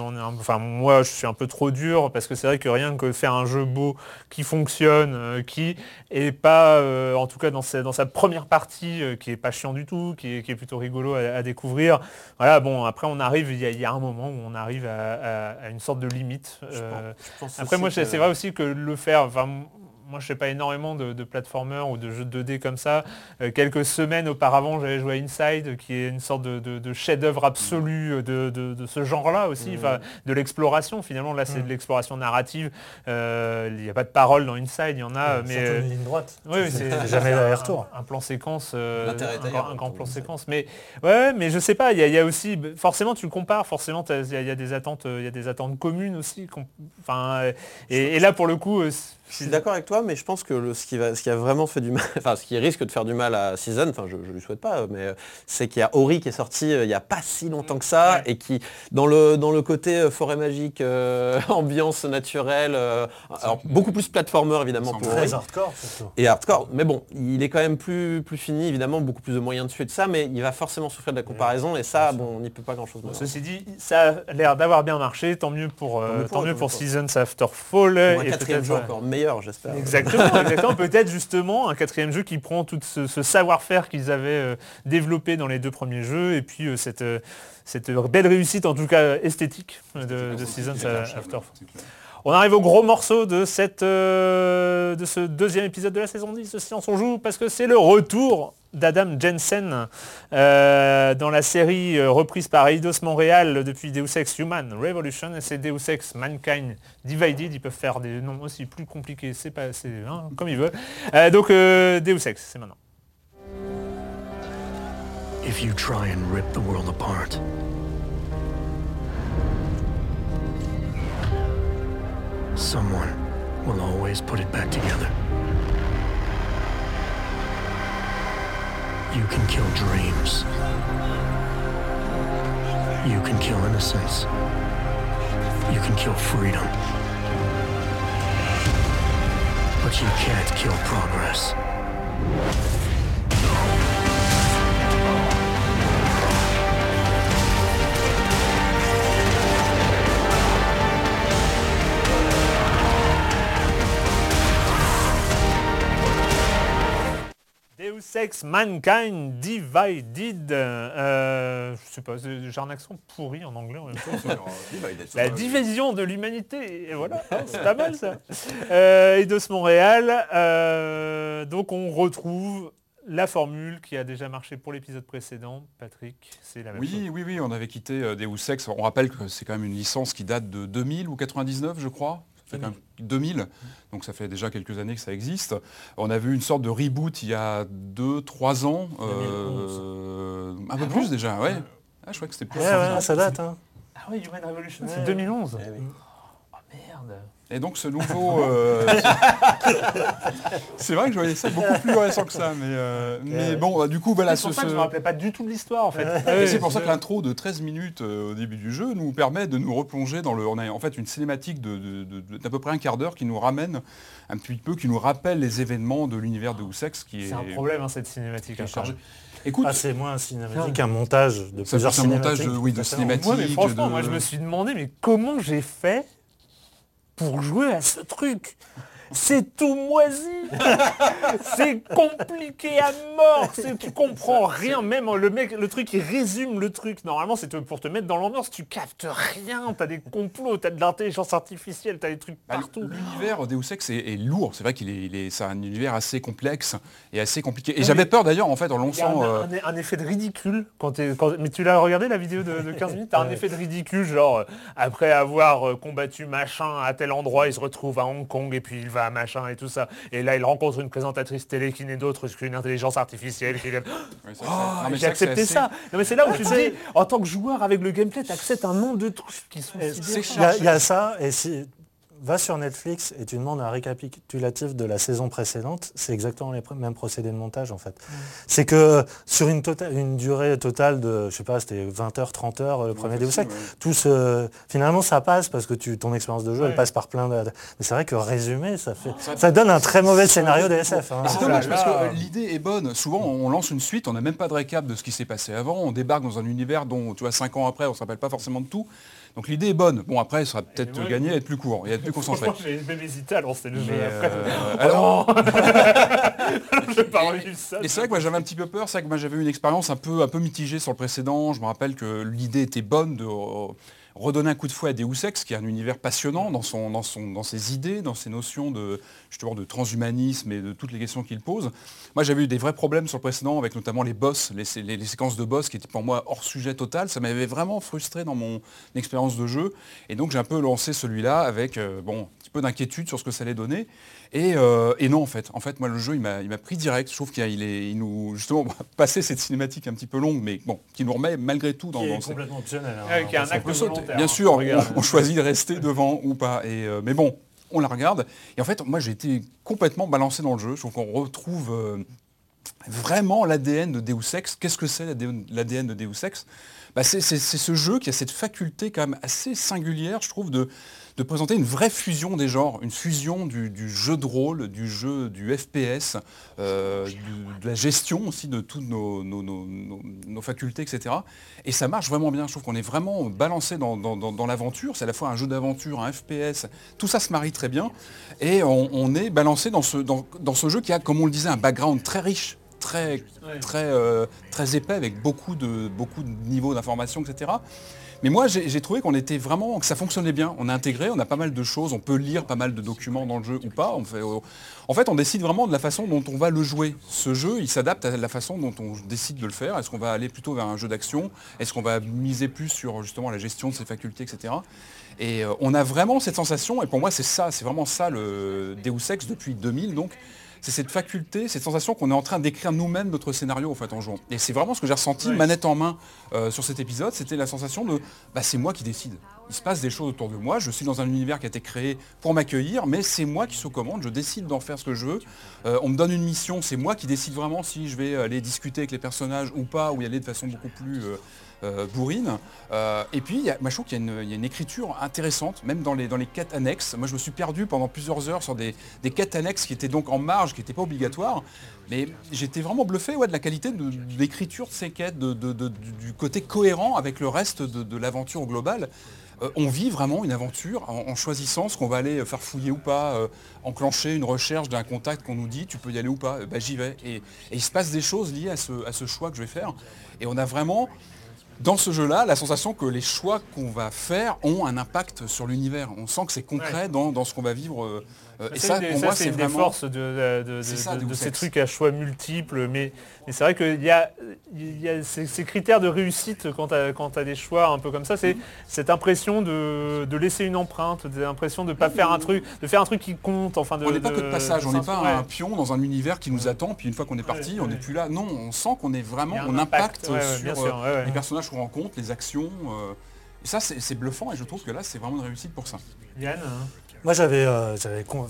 on est un- enfin, moi je suis un peu trop dur parce que c'est vrai que rien que faire un jeu beau qui fonctionne, euh, qui est pas, euh, en tout cas dans sa, dans sa première partie, euh, qui est pas chiant du tout, qui est, qui est plutôt rigolo à, à découvrir. Voilà, bon, après on arrive, il y, a- il y a un moment où on arrive à, à- à une sorte de limite. Je pense- je pense Après, moi, c'est que- c'est vrai aussi que le faire, enfin, moi je sais pas énormément de, de platformers ou de jeux 2D comme ça. Euh, quelques semaines auparavant, j'avais joué à Inside, qui est une sorte de, de- de chef-d'œuvre absolu de, de- de ce genre-là aussi, enfin, de l'exploration finalement. Là, c'est de l'exploration narrative. Euh, Il n'y a pas de parole dans Inside, il y en a, mais euh, une ligne droite. oui, c'est jamais un- l'aller-retour. Un, plan séquence, euh, un, grand- un grand comme plan séquence. Mais ouais, mais je sais pas. Il y, a- il y a aussi, forcément, tu le compares. Forcément, il y, a- il y a des attentes, il y a des attentes communes aussi. Enfin, et, et là, pour le coup, euh, Je suis d'accord avec toi, mais je pense que le- ce, qui va, ce qui a vraiment fait du mal, enfin ce qui risque de faire du mal à Season, enfin je ne lui souhaite pas, mais euh, c'est qu'il y a Ori qui est sorti euh, il n'y a pas si longtemps que ça, Ouais. et qui, dans le, dans le côté euh, forêt magique, euh, ambiance naturelle, euh, alors beaucoup plus platformer évidemment pour. Ori. Hardcore. Et hardcore, mais bon, il est quand même plus, plus fini, évidemment, beaucoup plus de moyens dessus et de ça, mais il va forcément souffrir de la comparaison, et ça, bon, on n'y peut pas grand-chose. malheureusement. Ceci dit, ça a l'air d'avoir bien marché. Tant mieux pour, euh, Tant mieux pour tant mieux pour pour Seasons After Fall. Et peut-être, ouais. Meilleur, j'espère. Exactement, exactement. Peut-être justement un quatrième jeu qui prend tout ce, ce savoir-faire qu'ils avaient euh, développé dans les deux premiers jeux et puis euh, cette, euh, cette belle réussite, en tout cas esthétique, de, de Seasons After. On arrive au gros morceau de, cette, euh, de ce deuxième épisode de la saison 10 de Silence on joue parce que c'est le retour d'Adam Jensen euh, dans la série euh, reprise par Eidos Montréal depuis Deus Ex Human Revolution et c'est Deus Ex Mankind Divided. Ils peuvent faire des noms aussi plus compliqués, c'est pas, hein, comme ils veulent. Euh, donc Deus Ex, c'est maintenant. You can kill dreams. You can kill innocence. You can kill freedom. But you can't kill progress. Deus Ex Mankind Divided. Euh, je sais pas, j'ai un accent pourri en anglais en même temps. La division de l'humanité, et voilà, c'est pas mal ça. Euh, Eidos Montréal, euh, donc on retrouve la formule qui a déjà marché pour l'épisode précédent. Patrick, c'est la même chose. Oui, oui, oui, on avait quitté euh, Deus Ex. On rappelle que c'est quand même une licence qui date de 2000 ou 99, je crois. Ça fait quand même 2000, donc ça fait déjà quelques années que ça existe. On a vu une sorte de reboot il y a 2-3 ans. euh, un peu plus déjà, ouais. Ah, je crois que c'était plus. Ouais, ouais, ça date. Hein. Ah oui, Human Revolution, c'est Ouais. 2011. Eh oui. Oh merde. Et donc ce nouveau... euh, c'est vrai que je voyais ça beaucoup plus récent que ça, mais, euh, mais bon, bah, du coup, voilà, c'est pour ce- ça que je ce- me rappelais pas du tout de l'histoire en fait. Et c'est pour ça que l'intro de 13 minutes euh, au début du jeu nous permet de nous replonger dans le... On a en fait une cinématique de- de- de- d'à peu près un quart d'heure qui nous ramène un petit peu, qui nous rappelle les événements de l'univers de Deus qui est, C'est un problème hein, cette cinématique. qui est hein, chargé. quand Écoute, Ah, c'est moins un cinématique qu'un montage de ça plusieurs fait un montage de, cinématiques. oui, de cinématiques. Ouais, mais franchement, de- moi je me suis demandé mais comment j'ai fait pour jouer à ce truc c'est tout moisi. C'est compliqué à mort. C'est- Tu comprends rien, même le mec, le truc il résume le truc. Normalement c'est pour te mettre dans l'ambiance, tu captes rien, t'as des complots, t'as de l'intelligence artificielle, t'as des trucs Bah, partout. L'univers Deus Ex est, est lourd, c'est vrai qu'il est, il est, c'est un univers assez complexe et assez compliqué. Et j'avais peur d'ailleurs en fait en un, lançant... euh, un- un effet de ridicule quand quand- Mais tu l'as regardé la vidéo de, de 15 minutes? T'as un effet de ridicule, genre euh, après avoir euh, combattu machin à tel endroit, il se retrouve à Hong Kong et puis il va machin et tout ça. Et là il rencontre une présentatrice télé qui n'est d'autre qu'une intelligence artificielle qui Oh, non, mais j'ai que c'est accepté assez- ça. Non mais c'est là où tu te dis, en tant que joueur avec le gameplay, t'acceptes un nombre de trucs qui sont il y a ça, et si va sur Netflix et tu demandes un récapitulatif de la saison précédente, c'est exactement les mêmes procédés de montage en fait. C'est que sur une, tota- une durée totale de, je sais pas, c'était 20 heures, 30 heures euh, le premier Deus facile, Ex, ouais. tout ce- finalement ça passe parce que tu, ton expérience de jeu Ouais. elle passe par plein de... Mais c'est vrai que résumé, ça, fait, Ça- ça donne un très mauvais scénario DSF. hein. Et C'est dommage parce que euh, l'idée est bonne. Souvent, on lance une suite, on n'a même pas de récap de ce qui s'est passé avant. On débarque dans un univers dont, tu vois, cinq ans après, on ne se rappelle pas forcément de tout. Donc l'idée est bonne. Bon, après, ça sera peut-être ouais. gagné à être plus court et à être plus concentré. J'ai même hésité à lancer le jeu après. euh, Oh alors- non Je pas revivre ça. Et c'est vrai que moi j'avais un petit peu peur, c'est vrai que moi j'avais eu une expérience un peu, un peu mitigée sur le précédent. Je me rappelle que l'idée était bonne de redonner un coup de fouet à Deus Ex, qui est un univers passionnant dans, ses idées, dans ses notions de, transhumanisme et de toutes les questions qu'il pose. Moi, j'avais eu des vrais problèmes sur le précédent, avec notamment les boss, les, séquences de boss qui étaient pour moi hors sujet total. Ça m'avait vraiment frustré dans mon expérience de jeu. Et donc, j'ai un peu lancé celui-là avec euh, un petit peu d'inquiétude sur ce que ça allait donner. Et, euh, et non, en fait. En fait, moi, le jeu, il m'a il m'a pris direct. Je trouve qu'il il est, il nous, justement, on va passer cette cinématique un petit peu longue, mais bon, qui nous remet malgré tout dans, Qui est dans complètement optionnel. hein. Ouais, qui est un acte volontaire, Bien hein, sûr, on on, regarde. on choisit de rester devant ou pas. Et, euh, mais bon, on la regarde. Et en fait, moi, j'ai été complètement balancé dans le jeu. Je trouve qu'on retrouve euh, vraiment l'ADN de Deus Ex. Qu'est-ce que c'est l'ADN de Deus Ex? Bah, c'est ce jeu qui a cette faculté quand même assez singulière, je trouve, de, de présenter une vraie fusion des genres, une fusion du, du jeu de rôle, du jeu du FPS, euh, du- de la gestion aussi de toutes nos, nos- nos- nos- nos facultés, etc. Et ça marche vraiment bien. Je trouve qu'on est vraiment balancé dans, dans- dans- dans l'aventure. C'est à la fois un jeu d'aventure, un FPS. Tout ça se marie très bien. Et on, on est balancé dans ce, dans, dans ce jeu qui a, comme on le disait, un background très riche, très, très, euh, très épais, avec beaucoup de, beaucoup de niveaux d'information, etc. Mais moi, j'ai trouvé qu'on était vraiment, que ça fonctionnait bien. On a intégré, on a pas mal de choses, on peut lire pas mal de documents dans le jeu ou pas. Fait- en fait, on décide vraiment de la façon dont on va le jouer. Ce jeu, il s'adapte à la façon dont on décide de le faire. Est-ce qu'on va aller plutôt vers un jeu d'action? Est-ce qu'on va miser plus sur justement la gestion de ses facultés, etc. Et euh, on a vraiment cette sensation, et pour moi c'est ça, c'est vraiment ça le Deus Ex depuis 2000 donc, c'est cette faculté, cette sensation qu'on est en train d'écrire nous-mêmes notre scénario en fait en jouant. Et c'est vraiment ce que j'ai ressenti, manette en main, euh, sur cet épisode, c'était la sensation de bah, c'est moi qui décide. Il se passe des choses autour de moi, je suis dans un univers qui a été créé pour m'accueillir, mais c'est moi qui se commande, je décide d'en faire ce que je veux. Euh, on me donne une mission, c'est moi qui décide vraiment si je vais aller discuter avec les personnages ou pas, ou y aller de façon beaucoup plus euh, euh, bourrine. Euh, et puis, y moi, je trouve qu'il y, a une- écriture intéressante, même dans les, dans les quêtes annexes. Moi, je me suis perdu pendant plusieurs heures sur des, des quêtes annexes qui étaient donc en marge, qui n'étaient pas obligatoires. Mais j'étais vraiment bluffé ouais, de la qualité de, de l'écriture de ces quêtes, de- du côté cohérent avec le reste de, l'aventure globale. Euh, on vit vraiment une aventure en, choisissant ce qu'on va aller faire fouiller ou pas, euh, enclencher une recherche d'un contact qu'on nous dit tu peux y aller ou pas, Euh, bah, j'y vais. Et, et il se passe des choses liées à ce, à ce choix que je vais faire. Et on a vraiment dans ce jeu-là, la sensation que les choix qu'on va faire ont un impact sur l'univers. On sent que c'est concret dans, dans ce qu'on va vivre. Euh, et ça, pour moi, c'est une des forces de, de- ces trucs à choix multiples. Mais, mais c'est vrai qu'il y a, y a ces, ces critères de réussite quand tu as, des choix un peu comme ça. C'est Mm-hmm. cette impression de, de laisser une empreinte, l'impression de pas faire un truc, de faire un truc qui compte. Enfin, On n'est pas que de passage, on n'est pas ouais. un pion dans un univers qui nous attend, puis une fois qu'on est parti, Ouais, on n'est ouais. plus là. Non, on sent qu'on est vraiment, on impact, impacte bien sur sûr, euh, les personnages qu'on rencontre, les actions. euh, et ça, c'est c'est bluffant, et je trouve que là, c'est vraiment une réussite pour ça. Yann, hein. Moi, j'avais euh,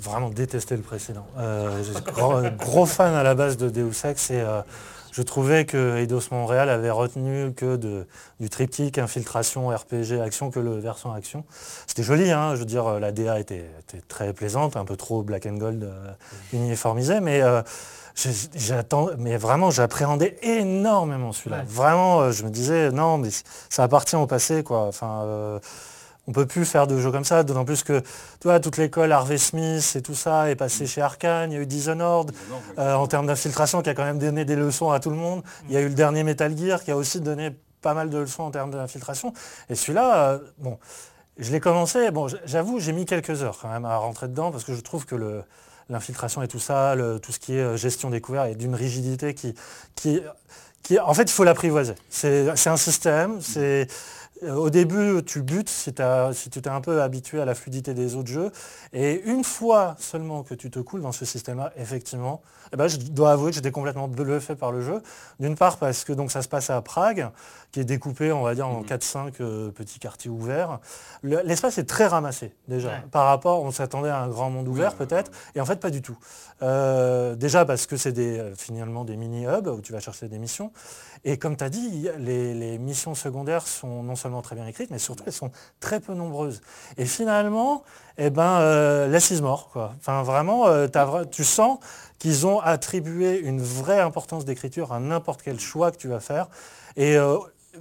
vraiment détesté le précédent. Euh, gros, gros fan à la base de Deus Ex et euh, je trouvais que Eidos Montréal avait retenu que de, du triptyque infiltration, RPG, action que le versant action. C'était joli, hein, je veux dire, la DA était, était très plaisante, un peu trop black and gold uniformisé, mais j'ai- j'attends, mais vraiment, j'appréhendais énormément celui-là. Ouais. Vraiment, je me disais, non, mais ça appartient au passé, quoi. Enfin, euh, on peut plus faire de jeux comme ça, d'autant plus que, tu vois, toute l'école Harvey Smith et tout ça est passé chez Arkane, il y a eu Dishonored, euh, en termes d'infiltration, qui a quand même donné des leçons à tout le monde. Il y a eu le dernier Metal Gear, qui a aussi donné pas mal de leçons en termes d'infiltration. Et celui-là, euh, bon, je l'ai commencé, bon, j'avoue, j'ai mis quelques heures quand même à rentrer dedans, parce que je trouve que le, l'infiltration et tout ça, le- tout ce qui est euh, gestion des couverts est d'une rigidité qui, qui, qui, en fait, il faut l'apprivoiser. C'est, c'est un système, c'est, au début, tu butes si, tu t'es un peu habitué à la fluidité des autres jeux. Et une fois seulement que tu te coules dans ce système-là, effectivement, eh ben, je dois avouer que j'étais complètement bluffé par le jeu. D'une part parce que ça se passe à Prague, qui est découpé, on va dire, en 4-5 euh, petits quartiers ouverts. Le- L'espace est très ramassé, déjà. Ouais. Par rapport, on s'attendait à un grand monde ouvert, peut-être, et en fait, pas du tout. Euh, déjà parce que c'est des, euh, finalement des mini-hubs où tu vas chercher des missions. Et comme tu as dit, les, les missions secondaires sont non seulement très bien écrites, mais surtout elles sont très peu nombreuses. Et finalement, eh ben, euh, more, quoi. Enfin, vraiment, tu sens qu'ils ont attribué une vraie importance d'écriture à n'importe quel choix que tu vas faire. Et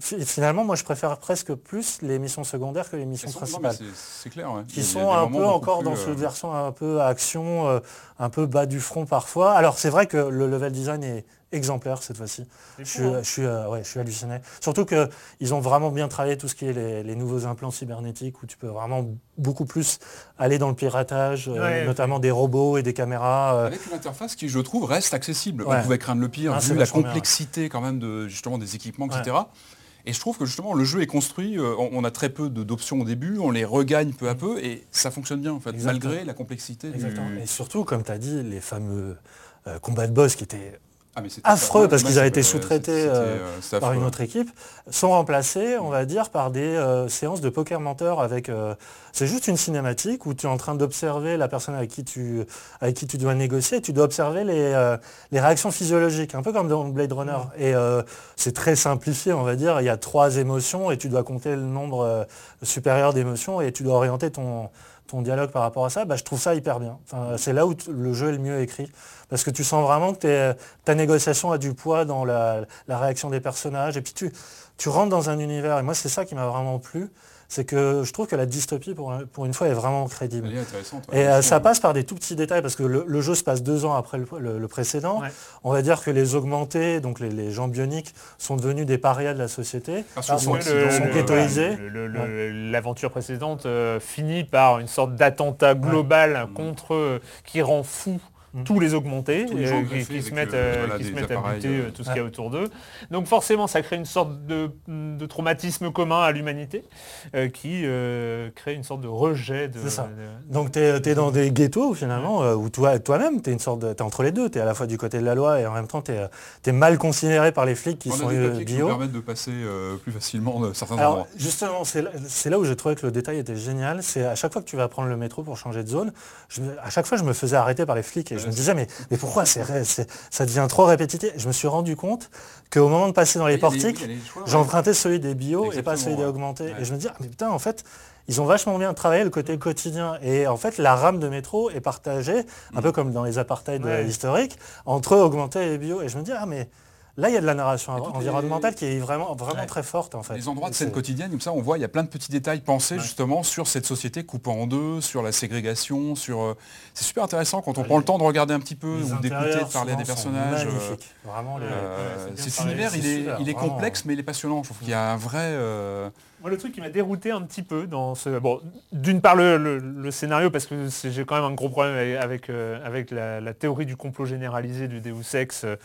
finalement, moi, je préfère presque plus les missions secondaires que les missions sont- principales c'est- clair. ouais. Qui sont un peu encore plus, dans euh, ce versant un peu action, euh, un peu bas du front parfois. Alors c'est vrai que le level design est exemplaire cette fois-ci. Je hein. je, suis, euh, ouais, je suis halluciné. Surtout qu'ils ont vraiment bien travaillé tout ce qui est les, les nouveaux implants cybernétiques où tu peux vraiment beaucoup plus aller dans le piratage, euh, Ouais, notamment des robots et des caméras. euh, Avec une interface qui, je trouve, reste accessible. Ouais. On pouvait craindre le pire, Ah, vu la bien, complexité quand même de justement des équipements, Ouais. etc. Et je trouve que justement le jeu est construit, euh, on, a très peu d'options au début, on les regagne peu à peu et ça fonctionne bien en fait, Exactement. malgré la complexité Exactement. du... Et surtout, comme tu as dit, les fameux euh, combats de boss qui étaient Ah, affreux parce qu'ils avaient été sous-traités euh, euh, par une autre équipe, sont remplacés, on va dire, par des euh, séances de poker menteur avec... c'est juste une cinématique où tu es en train d'observer la personne avec qui tu, avec qui tu dois négocier, et tu dois observer les, les réactions physiologiques, un peu comme dans Blade Runner. Et c'est très simplifié, on va dire, il y a trois émotions et tu dois compter le nombre supérieur d'émotions et tu dois orienter ton, ton dialogue par rapport à ça, bah, je trouve ça hyper bien. C'est là où le jeu est le mieux écrit. Parce que tu sens vraiment que ta négociation a du poids dans la, la réaction des personnages. Et puis tu, tu rentres dans un univers. Et moi, c'est ça qui m'a vraiment plu. C'est que je trouve que la dystopie, pour, un- pour une fois, est vraiment crédible. Elle est intéressante. ouais, Et euh, ça passe par des tout petits détails, parce que le, le jeu se passe deux ans après le, le- le précédent. Ouais. On va dire que les augmentés, donc les, les gens bioniques, sont devenus des parias de la société. Sont- ghettoisés. L'aventure précédente euh, finit par une sorte d'attentat global contre euh, qui rend fou Mm. tous les augmentés Tous les euh, gens qui, se mettent, euh, euh, voilà, qui se des mettent à buter euh, tout ce qu'il y a autour d'eux. Donc forcément, ça crée une sorte de, de traumatisme commun à l'humanité euh, qui euh, crée une sorte de rejet de, ça. de- Donc tu es, dans des ghettos finalement, où toi, toi-même, tu es une sorte de, t'es entre les deux, tu es à la fois du côté de la loi et en même temps tu es, mal considéré par les flics qui On sont a des papiers qui bio. permettent de passer euh, plus facilement de certains Alors endroits. justement, c'est là, où j'ai trouvé que le détail était génial. C'est à chaque fois que tu vas prendre le métro pour changer de zone, je à chaque fois je me faisais arrêter par les flics et je me disais mais, mais pourquoi c'est, ça devient trop répétitif? Je me suis rendu compte qu'au moment de passer dans les portiques, j'empruntais celui des bio et pas celui des augmentés. Et je me dis, ah, mais putain, en fait, ils ont vachement bien travaillé le côté quotidien. Et en fait, la rame de métro est partagée, un Mm. peu comme dans les apartheids historiques, entre augmentés et bio. Et je me dis, ah mais là, il y a de la narration les- environnementale qui est vraiment, vraiment Ouais. très forte en fait. Les endroits de scène quotidienne, comme ça, on voit, il y a plein de petits détails pensés Ouais. justement sur cette société coupée en deux, sur la ségrégation, sur. euh, C'est super intéressant quand on Ouais, prend les- le temps de regarder un petit peu les ou d'écouter, de parler à des personnages. euh. Vraiment, les- euh, cet univers, il est, super, il est vraiment. complexe, mais il est passionnant. Je trouve qu'il y a un vrai. euh, Moi, le truc qui m'a dérouté un petit peu dans ce... Bon, d'une part, le, le- le scénario, parce que j'ai quand même un gros problème avec, avec, euh, avec la, la théorie du complot généralisé du Deus Ex, euh,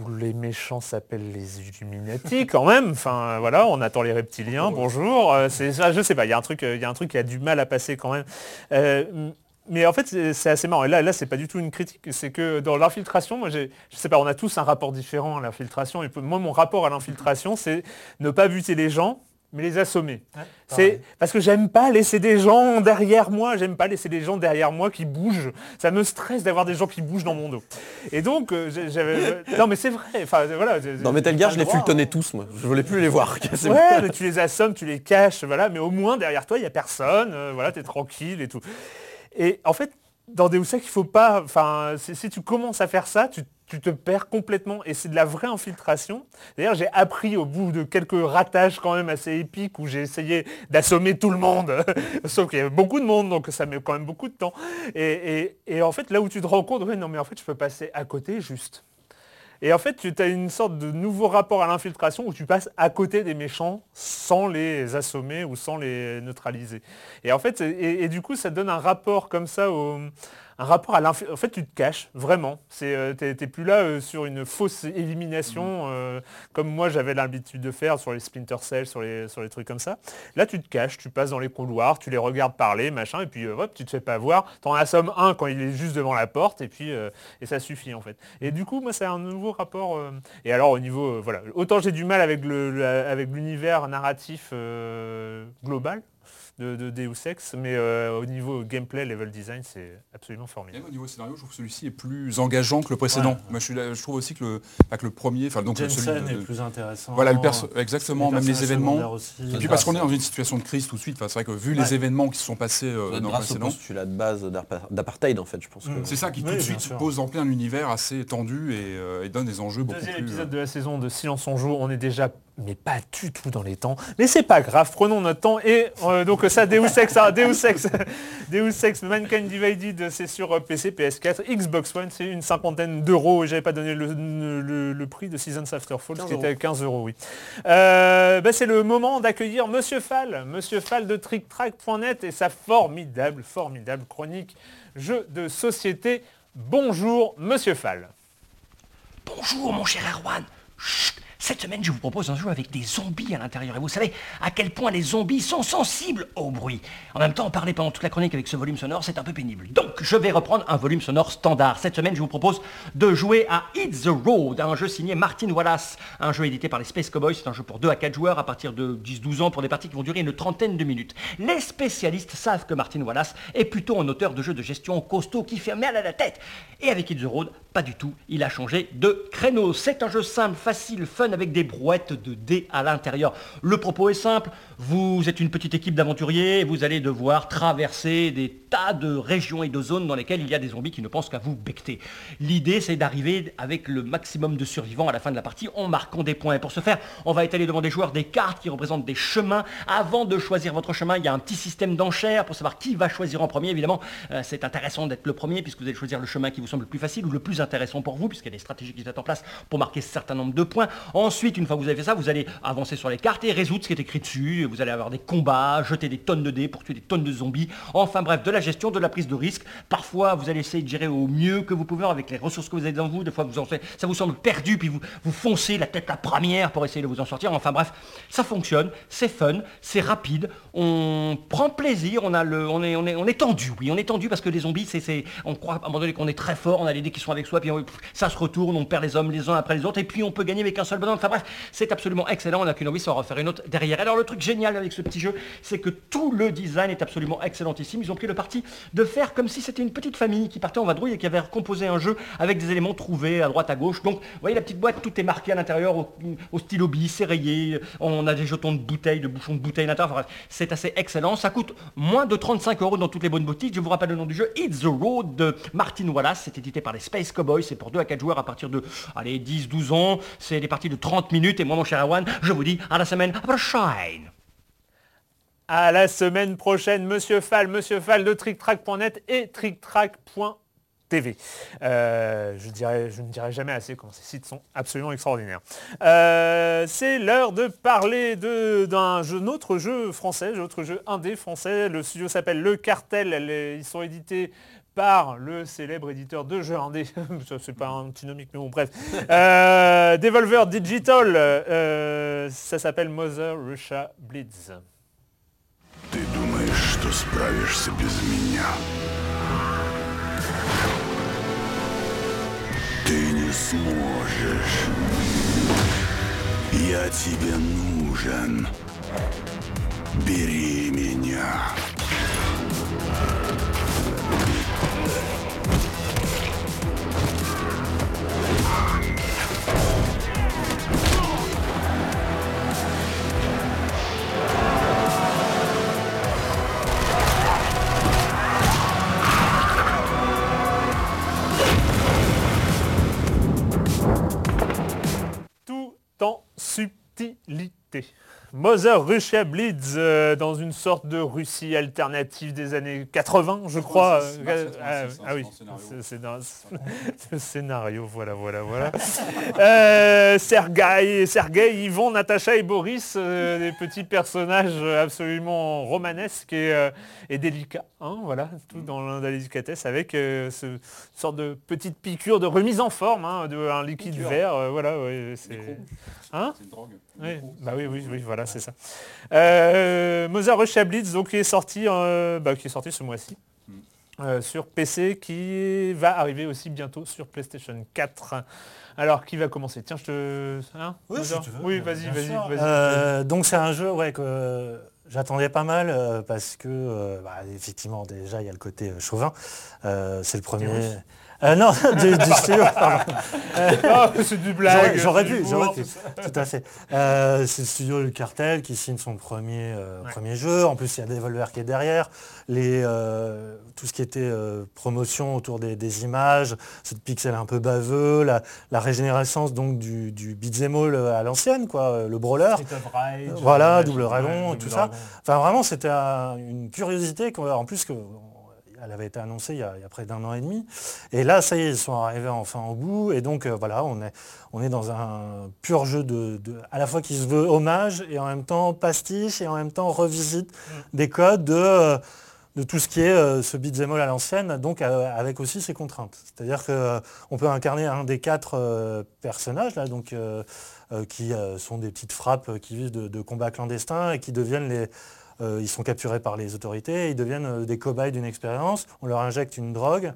où les méchants s'appellent les Illuminati quand même. Enfin, voilà, on attend les reptiliens, bonjour. Euh, c'est ça, je sais pas, il y, a un truc, euh, il y a un truc qui a du mal à passer quand même. Euh, mais en fait, c'est assez marrant. Et là, là c'est pas du tout une critique. C'est que dans l'infiltration, moi, j'ai- je sais pas, on a tous un rapport différent à l'infiltration. Et moi, mon rapport à l'infiltration, c'est ne pas buter les gens, mais les assommer. Ouais, C'est parce que j'aime pas laisser des gens derrière moi, j'aime pas laisser des gens derrière moi qui bougent. Ça me stresse d'avoir des gens qui bougent dans mon dos. Et donc, euh, j'avais... Non mais c'est vrai, enfin voilà. Dans Metal Gear, je le les fultonnais hein. tous, moi. Je voulais plus les voir. Ouais, mais tu les assommes, tu les caches, voilà, mais au moins derrière toi, il n'y a personne, euh, voilà, tu es tranquille et tout. Et en fait, dans Deus Ex, il faut pas. Enfin, si, si tu commences à faire ça, tu, tu te perds complètement. Et c'est de la vraie infiltration. D'ailleurs, j'ai appris au bout de quelques ratages quand même assez épiques où j'ai essayé d'assommer tout le monde. Sauf qu'il y avait beaucoup de monde, donc ça met quand même beaucoup de temps. Et, en fait, là où tu te rends compte, ouais, non mais en fait, je peux passer à côté juste. Et en fait, tu as une sorte de nouveau rapport à l'infiltration où tu passes à côté des méchants sans les assommer ou sans les neutraliser. Et en fait, et du coup, ça donne un rapport comme ça au, un rapport à l'infiltration. En fait, tu te caches, vraiment. C'est, euh, t'es, t'es plus là euh, sur une fausse élimination, euh, comme moi j'avais l'habitude de faire sur les Splinter Cell, sur les, sur les trucs comme ça. Là, tu te caches, tu passes dans les couloirs, tu les regardes parler, machin, et puis euh, hop, tu te fais pas voir. T'en assommes un quand il est juste devant la porte, et puis et ça suffit en fait. Et du coup, moi, c'est un nouveau rapport. Et alors, au niveau, voilà, autant j'ai du mal avec le, le- avec l'univers narratif global de, de Deus Ex, mais euh, au niveau gameplay, level design, c'est absolument Même formidable. au niveau scénario, je trouve que celui-ci est plus engageant que le précédent. Ouais. Moi, je, suis là- je trouve aussi que le, pas que le premier, enfin donc celui Jensen de- est plus intéressant. voilà le perso, exactement, même les événements. aussi. Et puis parce qu'on est dans une situation de crise tout de suite. Enfin, c'est vrai que vu les événements qui se sont passés euh, dans le précédent, postulat de base d'apartheid, en fait, je pense. que- c'est ça qui Oui, tout de suite sûr. pose en plein un univers assez tendu et, euh, et donne des enjeux beaucoup Deuxième plus. épisode de la saison de Silence on joue, on est déjà mais pas du tout dans les temps. Mais c'est pas grave, prenons notre temps. Et euh, donc ça, Deus Ex, ah, Deus Ex, Deus Ex, Mankind Divided, c'est sur euh, PC, PS4, Xbox One, c'est une cinquantaine d'euros. Et j'avais pas donné le, le- le prix de Seasons After Fall, 15 qui était à 15 euros, oui. Euh, bah, c'est le moment d'accueillir Monsieur Fall, Monsieur Fall de TrickTrack.net et sa formidable, formidable chronique jeu de société. Bonjour, Monsieur Fall. Bonjour mon cher Erwan. Chut. Cette semaine, je vous propose un jeu avec des zombies à l'intérieur. Et vous savez à quel point les zombies sont sensibles au bruit. En même temps, parler pendant toute la chronique avec ce volume sonore, c'est un peu pénible. Donc, je vais reprendre un volume sonore standard. Cette semaine, je vous propose de jouer à Hit the Road, un jeu signé Martin Wallace, un jeu édité par les Space Cowboys. C'est un jeu pour 2 à 4 joueurs à partir de 10-12 ans pour des parties qui vont durer une trentaine de minutes. Les spécialistes savent que Martin Wallace est plutôt un auteur de jeux de gestion costaud qui fait mal à la tête. Et avec Hit the Road, pas du tout. Il a changé de créneau. C'est un jeu simple, facile, fun avec des brouettes de dés à l'intérieur. Le propos est simple. Vous êtes une petite équipe d'aventuriers vous allez devoir traverser des tas de régions et de zones dans lesquelles il y a des zombies qui ne pensent qu'à vous becter. L'idée, c'est d'arriver avec le maximum de survivants à la fin de la partie en marquant des points. Et pour ce faire, on va étaler devant des joueurs des cartes qui représentent des chemins. Avant de choisir votre chemin, il y a un petit système d'enchères pour savoir qui va choisir en premier. Évidemment, euh, c'est intéressant d'être le premier puisque vous allez choisir le chemin qui vous semble le plus facile ou le plus intéressant pour vous, puisqu'il y a des stratégies qui mettent en place pour marquer un certain nombre de points. Ensuite, une fois que vous avez fait ça, vous allez avancer sur les cartes et résoudre ce qui est écrit dessus. Vous allez avoir des combats, jeter des tonnes de dés pour tuer des tonnes de zombies. Enfin bref, de la gestion, de la prise de risque. Parfois, vous allez essayer de gérer au mieux que vous pouvez avec les ressources que vous avez dans vous. Des fois, ça vous semble perdu, puis vous, vous foncez la tête la première pour essayer de vous en sortir. Enfin bref, ça fonctionne, c'est fun, c'est rapide, on prend plaisir, on, est, tendu, oui, on est tendu parce que les zombies, on croit à un moment donné qu'on est très fort, on a les dés qui sont avec soi, puis ça se retourne, on perd les hommes les uns après les autres, et puis on peut gagner avec un seul bonhomme. Enfin bref, c'est absolument excellent, on n'a qu'une envie, c'est en refaire une autre derrière. Alors le truc génial avec ce petit jeu, c'est que tout le design est absolument excellentissime. Ils ont pris le parti de faire comme si c'était une petite famille qui partait en vadrouille et qui avait composé un jeu avec des éléments trouvés à droite à gauche. Donc, vous voyez la petite boîte, tout est marqué à l'intérieur au, stylo bis, c'est rayé. On a des jetons de bouteilles, de bouchons de bouteilles à l'intérieur. Enfin, c'est assez excellent. Ça coûte moins de 35 euros dans toutes les bonnes boutiques. Je vous rappelle le nom du jeu, It's the Road de Martin Wallace. C'est édité par les Space Cowboys. C'est pour 2 à 4 joueurs à partir de, allez, 10, 12 ans. C'est des parties de 30 minutes. Et moi, mon cher Awan, je vous dis à la semaine prochaine. À la semaine prochaine, Monsieur Fall, Monsieur Fall de TrickTrack.net et TrickTrack.tv. Euh, je, je ne dirai jamais assez comment ces sites sont absolument extraordinaires. Euh, c'est l'heure de parler d'un autre jeu français, un autre jeu indé français. Le studio s'appelle Le Cartel. Ils sont édités par le célèbre éditeur de jeux indé. Ça, c'est pas un antinomique, mais bon, bref. Euh, Devolver Digital. euh, ça s'appelle Mother Russia Blitz. Ты думаешь, что справишься без меня? Ты не сможешь. Я тебе нужен. Бери меня. En subtilité. Mother Russia Blitz euh, dans une sorte de Russie alternative des années 80, je crois. 86, Euh, 86, ah, oui, c'est dans le scénario. voilà, voilà, voilà. euh, Sergei, Sergei, Yvon, Natacha et Boris, euh, des petits personnages absolument romanesques et, euh, et délicats, hein, voilà, tout dans la délicatesse avec euh, ce sorte de petite piqûre de remise en forme, hein, de un liquide Piqûre. vert, euh, voilà, ouais, c'est. Hein une drogue. oui, bah oui, oui, oui, voilà, c'est ça. Euh, Mother Russia Blitz, donc qui est sorti, euh, bah, qui est sorti ce mois-ci Mm. euh, sur PC, qui va arriver aussi bientôt sur PlayStation 4. Alors, qui va commencer? Tiens, je te... hein, Oui, Mother si tu veux. Oui, Bien vas-y, vas-y, vas-y. Euh, donc c'est un jeu ouais, que J'attendais pas mal euh, parce que, euh, bah, effectivement, déjà, il y a le côté chauvin. Euh, c'est le premier. Euh, non, du, du studio, pardon. C'est du blague. J'aurais pu, du j'aurais pu. tout à fait. Euh, c'est le studio Le Cartel qui signe son premier, euh, Ouais. premier jeu. En plus, il y a Devolver qui est derrière. Les, tout ce qui était promotion autour des, des images, ce pixel un peu baveux, la, la régénérescence donc du, du beat'em all à l'ancienne, quoi, le brawler. Rage, Voilà, Double Dragon, tout ça. Enfin, vraiment, c'était un- une curiosité, qu'on- en plus que elle avait été annoncée il y a, il y a près d'un an et demi. Et là, ça y est, ils sont arrivés enfin au bout. Et donc, euh, voilà, on est, on est dans un pur jeu de, de- à la fois qui se veut hommage et en même temps pastiche et en même temps revisite des codes de, euh, de tout ce qui est euh, ce beat'em all à l'ancienne, donc avec aussi ses contraintes. C'est-à-dire qu'on peut incarner un des quatre personnages, là, donc, qui sont des petites frappes qui vivent de, de combats clandestins et qui deviennent les... euh, ils sont capturés par les autorités, ils deviennent euh, des cobayes d'une expérience, on leur injecte une drogue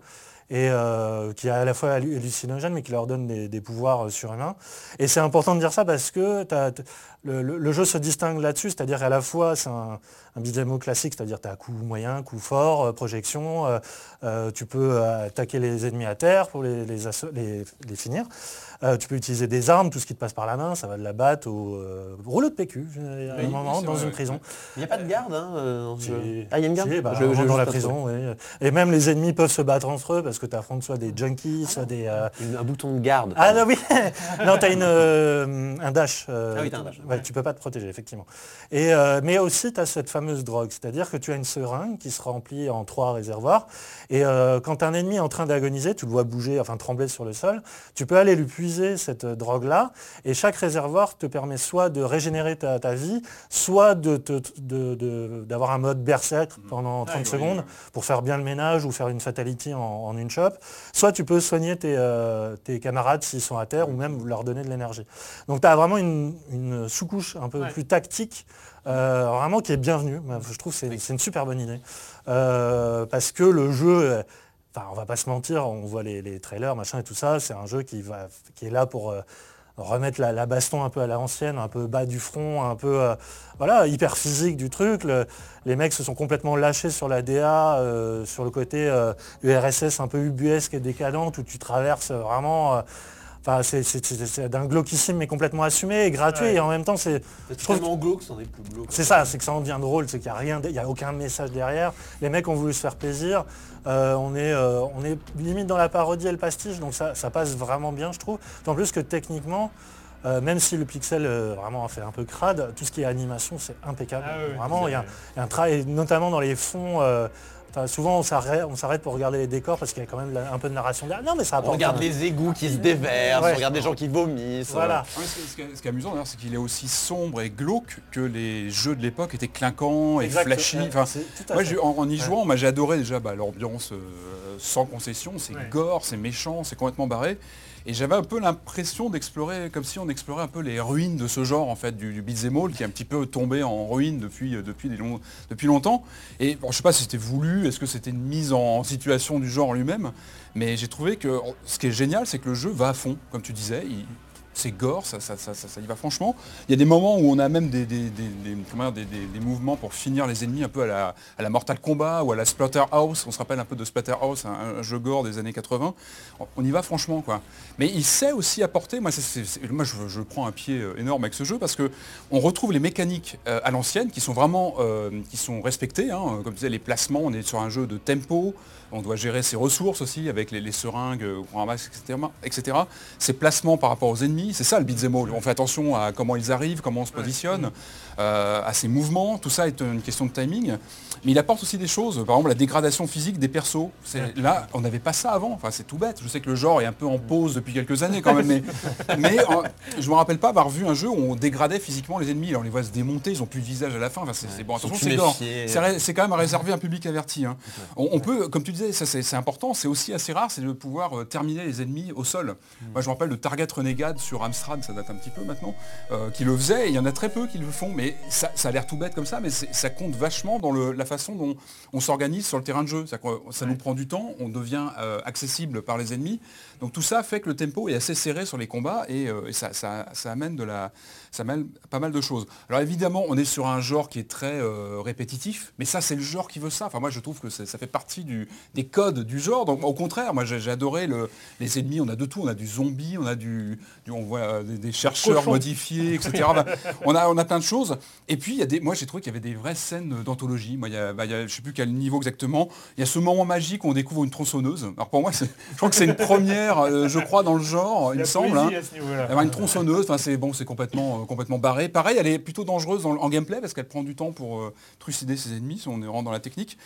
euh, qui est à la fois hallu- hallucinogène mais qui leur donne des, pouvoirs surhumains. Et c'est important de dire ça parce que le, le- le jeu se distingue là-dessus, c'est-à-dire qu'à la fois c'est un, un beat'em classique, c'est-à-dire tu as coup moyen, coup fort, euh, projection, euh, euh, tu peux attaquer les ennemis à terre pour les, les asso- les- les finir. Euh, tu peux utiliser des armes, tout ce qui te passe par la main, ça va de la batte au euh, rouleau de PQ, à un moment, dans vrai, une prison. Il n'y a pas de garde hein, euh, jeu. Ah, il y a une garde Si, bah, Je- je- dans la prison, oui. Et même les ennemis peuvent se battre entre eux parce que tu affrontes soit des junkies, soit des... euh, Une- un bouton de garde. Ah non, oui Non, tu as une, euh, un dash. euh, Ah oui, t'as un dash. ouais, Tu peux pas te protéger, effectivement. Et, euh, mais aussi, tu as cette fameuse drogue, c'est-à-dire que tu as une seringue qui se remplit en trois réservoirs. Et euh, quand un ennemi est en train d'agoniser, tu le vois bouger, enfin trembler sur le sol, tu peux aller lui puiser cette euh, drogue-là. Et chaque réservoir te permet soit de régénérer ta, ta vie, soit de te- de- de- d'avoir un mode berserk pendant 30 oui, secondes oui. pour faire bien le ménage ou faire une fatality en, en une shot. Soit tu peux soigner tes, euh, tes camarades s'ils sont à terre ou même leur donner de l'énergie. Donc tu as vraiment une, une sous-couche un peu Ouais. plus tactique, euh, vraiment qui est bienvenue. Je trouve que c'est une super bonne idée. Euh, parce que le jeu, euh, enfin on va pas se mentir, on voit les, les trailers, machin et tout ça, c'est un jeu qui, va, qui est là pour... euh, remettre la, la baston un peu à l'ancienne, un peu bas du front, un peu euh, voilà, hyper physique du truc. Le- les mecs se sont complètement lâchés sur la DA, euh, sur le côté euh, URSS un peu ubuesque et décadente où tu traverses vraiment. Enfin, c'est- d'un glauquissime mais complètement assumé et gratuit Ouais. et en même temps c'est C'est tellement glauque, c'en est plus glauque. c'est ça, c'est que ça en devient drôle, c'est qu'il n'y a rien, il a aucun message derrière. Les mecs ont voulu se faire plaisir. Euh, on, est, euh, on est limite dans la parodie et le pastiche, donc ça, ça passe vraiment bien, je trouve. D'autant plus que techniquement, euh, même si le pixel euh, vraiment fait un peu crade, tout ce qui est animation, c'est impeccable. Ah oui, vraiment, il y, a fait. il y a un travail, notamment dans les fonds. euh, souvent, on s'arrête, pour regarder les décors parce qu'il y a quand même un peu de narration derrière. Non, mais ça On regarde les égouts qui se déversent, Ouais. on regarde des gens qui vomissent. Voilà. Ouais, ce, qui- est- ce qui est amusant d'ailleurs, c'est qu'il est aussi sombre et glauque que les jeux de l'époque étaient clinquants et Exact. flashy. Enfin, en, en y jouant, moi, j'ai adoré déjà bah, l'ambiance euh, sans concession. C'est Ouais. gore, c'est méchant, c'est complètement barré. Et j'avais un peu l'impression d'explorer, comme si on explorait un peu les ruines de ce genre en fait, du, du qui est un petit peu tombé en ruine depuis, euh, depuis, longtemps. Et bon, je sais pas si c'était voulu, est-ce que c'était une mise en situation du genre lui-même, mais j'ai trouvé que ce qui est génial, c'est que le jeu va à fond, comme tu disais. C'est gore, ça, ça, ça, ça- y va franchement. Il y a des moments où on a même des, des- mouvements pour finir les ennemis un peu à la, à la Mortal Kombat ou à la Splatterhouse. On se rappelle un peu de Splatterhouse, un, un jeu gore des années 80. On- y va franchement quoi. Mais il sait aussi apporter, moi, moi je, je prends un pied euh, énorme avec ce jeu parce que on retrouve les mécaniques euh, à l'ancienne qui sont vraiment euh, qui sont respectées. hein. Comme tu disais, les placements, on est sur un jeu de tempo. On doit gérer ses ressources aussi avec les, les seringues qu'on ramasse, etc., etc. Ses placements par rapport aux ennemis, c'est ça le beat'em all. On fait attention à comment ils arrivent, comment on se positionne, euh, à ses mouvements. Tout ça est une question de timing. Mais il apporte aussi des choses, par exemple la dégradation physique des persos. Là, on n'avait pas ça avant. Enfin, c'est tout bête. Je sais que le genre est un peu en pause depuis quelques années quand même, mais, mais euh, je me rappelle pas avoir vu un jeu où on dégradait physiquement les ennemis. Là, on les voit se démonter, ils ont plus de visage à la fin. Enfin, c'est c'est- bon, attention, c'est. C'est quand même réservé à un public averti. hein. On, on peut, comme tu disais, ça c'est important. C'est aussi assez rare, c'est de pouvoir euh, terminer les ennemis au sol. Moi, je me rappelle de Target Renegade sur Amstrad, ça date un petit peu maintenant, euh, qui le faisait. Il y en a très peu qui le font, mais ça, ça a l'air tout bête comme ça, mais ça compte vachement dans le- la façon dont on s'organise sur le terrain de jeu. Ça, ça nous prend du temps, on devient euh, accessible par les ennemis. Donc tout ça fait que le tempo est assez serré sur les combats et, euh, et ça, ça- ça amène de la, ça amène pas mal de choses. Alors évidemment, on est sur un genre qui est très euh, répétitif, mais ça c'est le genre qui veut ça. Enfin moi je trouve que ça fait partie du- des codes du genre. Donc au contraire, moi j'ai adoré le- les ennemis. On a de tout. On a du zombie, on a du, du- on voit euh, des, des chercheurs cochon. modifiés, etc. On a, on a plein de choses. Et puis il y a des, moi j'ai trouvé qu'il y avait des vraies scènes d'anthologie. Moi il y a, bah, il y a- je sais plus quel niveau exactement. Il y a ce moment magique où on découvre une tronçonneuse. Alors pour moi, je crois que c'est une première, euh, je crois dans le genre, il me semble. hein. niveau-là. Avoir une tronçonneuse, enfin c'est bon, c'est complètement, euh, complètement barré. Pareil, elle est plutôt dangereuse en gameplay parce qu'elle prend du temps pour euh, trucider ses ennemis si on est rentre dans la technique.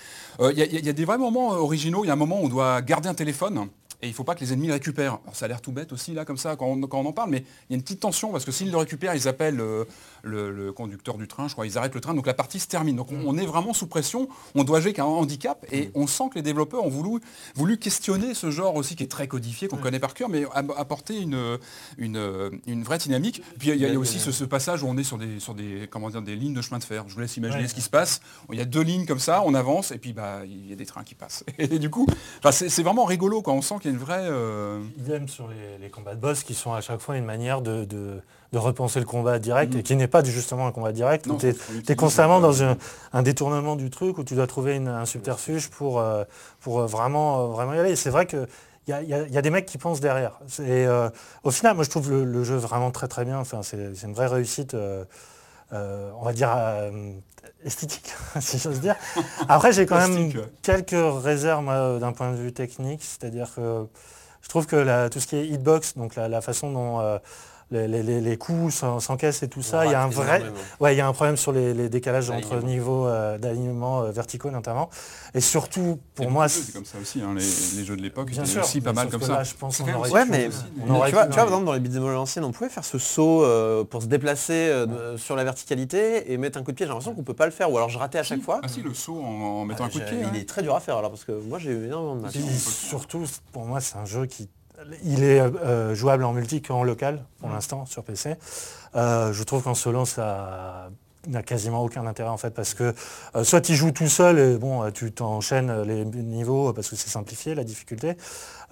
Il y, a- y a des vrais moments originaux. Il y a un moment où on doit garder un téléphone. Et il ne faut pas que les ennemis le récupèrent. Alors, ça a l'air tout bête aussi là comme ça quand on, quand on en parle, mais il y a une petite tension parce que s'ils le récupèrent, ils appellent le, le conducteur du train, je crois, ils arrêtent le train, donc la partie se termine. Donc on, on est vraiment sous pression, on doit jouer qu'un handicap et on sent que les développeurs ont voulu, voulu questionner ce genre aussi qui est très codifié, qu'on connaît par cœur, mais apporter une, une, une vraie dynamique. Puis il y a, il y a aussi ce, ce passage où on est sur des, sur des, comment dire, des lignes de chemin de fer. Je vous laisse imaginer Ouais. ce qui se passe. Il y a deux lignes comme ça, on avance et puis bah, il y a des trains qui passent. Et du coup, c'est c'est vraiment rigolo quand on sent qu'il y a une vraie... euh, Idem sur les, les combats de boss qui sont à chaque fois une manière de, de- de repenser le combat direct Mhm. et qui n'est pas justement un combat direct non, où tu es, constamment dans un, un détournement du truc où tu dois trouver une- un subterfuge pour, euh, pour euh, vraiment, euh, vraiment y aller. C'est vrai que il y a, y y des mecs qui pensent derrière. Et euh, au final, moi je trouve le, le jeu vraiment très très bien. Enfin, c'est une vraie réussite, euh, euh, on va dire, esthétique, si j'ose dire. Après, j'ai quand même quelques réserves d'un point de vue technique, c'est-à-dire que je trouve que la- tout ce qui est hitbox, donc la, la façon dont les, les- les- s'en- s'encaissent et tout ça, il y a un vrai, ouais, il y a un problème sur les, les décalages entre niveaux euh, d'alignement euh, verticaux notamment. Et surtout, pour et moi, c'est comme ça aussi. hein, les, les jeux de l'époque sûr, aussi pas mal comme ça. Là, je pense aurait Ouais, pu- mais on aurait tu vois, tu vois, par exemple, dans les beat'em anciennes, on pouvait faire ce saut euh, pour se déplacer euh, sur la verticalité et mettre un coup de pied. J'ai l'impression qu'on peut pas le faire, ou alors je ratais à chaque fois. Ah si, le saut en, en mettant un coup de pied. Il hein. est très dur à faire alors parce que moi j'ai eu énormément de mal. Surtout, pour moi, c'est un jeu qui... Il est euh, jouable en multi qu'en local, pour l'instant, sur PC. Euh, je trouve qu'en solo, ça n'a quasiment aucun intérêt, en fait, parce que euh, soit tu joues tout seul et bon, tu t'enchaînes les niveaux parce que c'est simplifié, la difficulté.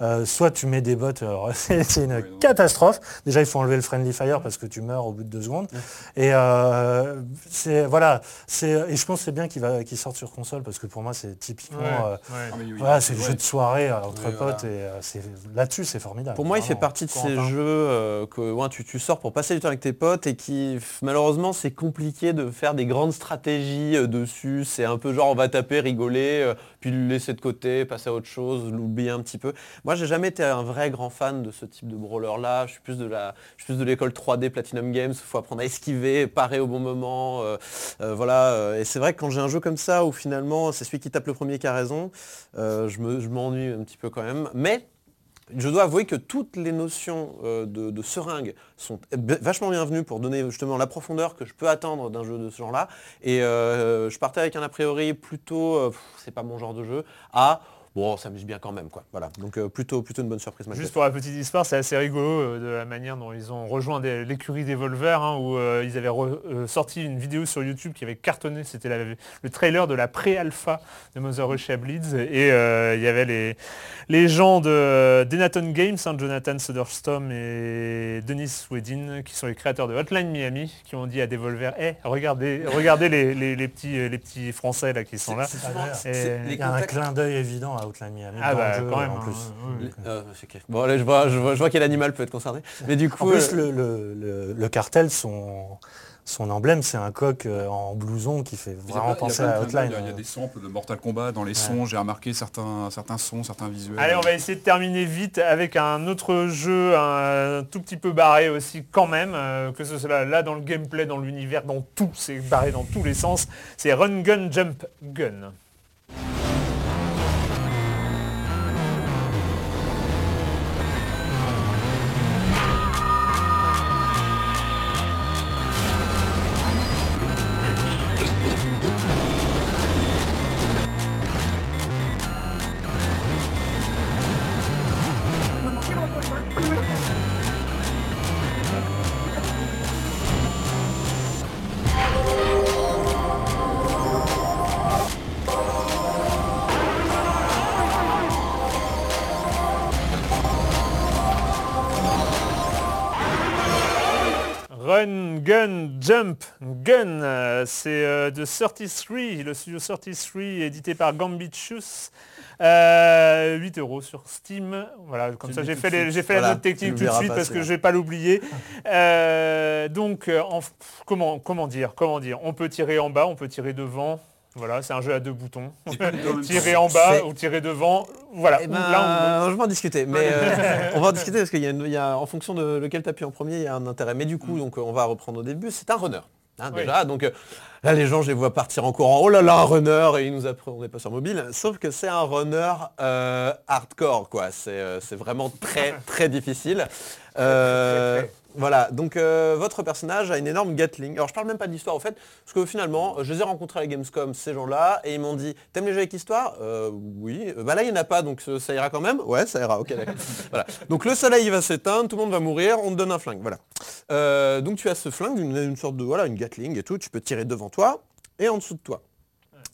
Euh, soit tu mets des bots, c'est une catastrophe. Déjà, il faut enlever le friendly fire parce que tu meurs au bout de deux secondes. Et euh, c'est voilà, c'est et je pense que c'est bien qu'il va qu'il sorte sur console parce que pour moi c'est typiquement Ouais, euh, ouais. Ah, mais oui, voilà, c'est le jeu de soirée entre Oui, voilà. potes et c'est là-dessus c'est formidable. Pour moi, il fait partie de ces Corentin. jeux que ouais, tu, tu sors pour passer du temps avec tes potes et qui, malheureusement, c'est compliqué de faire des grandes stratégies dessus. C'est un peu genre on va taper, rigoler, le laisser de côté, passer à autre chose, l'oublier un petit peu. Moi, j'ai jamais été un vrai grand fan de ce type de brawler-là. Je suis plus de la, je suis plus de l'école 3D Platinum Games. Il faut apprendre à esquiver, parer au bon moment. euh, euh, voilà. euh, Et c'est vrai que quand j'ai un jeu comme ça où finalement c'est celui qui tape le premier qui a raison, je me- je m'ennuie un petit peu quand même. Mais je dois avouer que toutes les notions euh, de, seringue sont vachement bienvenues pour donner justement la profondeur que je peux attendre d'un jeu de ce genre-là. Et euh, je partais avec un a priori plutôt, euh, c'est pas mon genre de jeu, à bon, on s'amuse bien quand même, quoi. Voilà. Donc euh, plutôt, plutôt une bonne surprise. Juste pour la petite histoire, c'est assez rigolo euh, de la manière dont ils ont rejoint des- l'écurie d'Evolver, hein, où euh, ils avaient re- euh, sorti une vidéo sur YouTube qui avait cartonné, c'était le trailer de la pré-alpha de Mother Russia Bleeds, et euh, il y avait les, les gens de Denaton Games, hein, Jonathan Soderstrom et Denis Wedin, qui sont les créateurs de Hotline Miami, qui ont dit à Devolver, Eh, regardez, regardez les, les- les petits, les petits Français là qui sont là. C'est Et- Il y a un clin d'œil évident à Outline Miami Ah bah jeu quand même, en hein, plus. ouais, ouais. les- euh. Bon, allez, je vois, je vois, je vois quel animal peut être concerné. Mais du En coup, plus, euh, le, le- le- le cartel, son, son emblème, c'est un coq euh, en blouson qui fait vraiment penser à Outline. Il y a des samples de Mortal Kombat dans les sons, j'ai remarqué certains, certains sons, certains visuels. Allez, on va essayer de terminer vite avec un autre jeu un tout petit peu barré aussi quand même, euh, que ce soit là dans le gameplay, dans l'univers, dans tout, c'est barré dans tous les sens. C'est Run Gun Jump. Gun de 33, le studio 33 édité par Gambitious. Euh, 8 euros sur Steam. Voilà, comme Tu ça j'ai fait, les- j'ai fait Voilà, la note technique tout de suite parce que je vais pas l'oublier. Euh, donc euh, en- comment, comment dire Comment dire On peut tirer en bas, on peut tirer devant. Voilà, c'est un jeu à deux boutons. tirer en bas C'est- ou tirer devant. Voilà. Eh ben, ou je vais en discuter, mais euh, on va en discuter parce qu'il y a, une- il y a- en fonction de lequel tu appuies en premier, il y a un intérêt. Mais du coup, donc, euh, on va reprendre au début, c'est un runner. hein, Oui. déjà, donc euh, là les gens je les vois partir en courant, oh là là un runner et ils nous n'est pas sur mobile, sauf que c'est un runner euh, hardcore quoi, c'est euh, vraiment très très difficile. Euh. Voilà, donc euh, votre personnage a une énorme Gatling. Alors je parle même pas d'histoire en fait, parce que finalement, je les ai rencontrés à la Gamescom, ces gens-là, et ils m'ont dit, t'aimes les jeux avec histoire? Euh, Oui. Euh, Bah là il n'y en a pas, donc ça ira quand même Ouais, ça ira, ok d'accord. voilà. Donc le soleil il va s'éteindre, tout le monde va mourir, on te donne un flingue, voilà. Euh, donc tu as ce flingue, une, une sorte de, voilà, une Gatling et tout, tu peux tirer devant toi et en dessous de toi.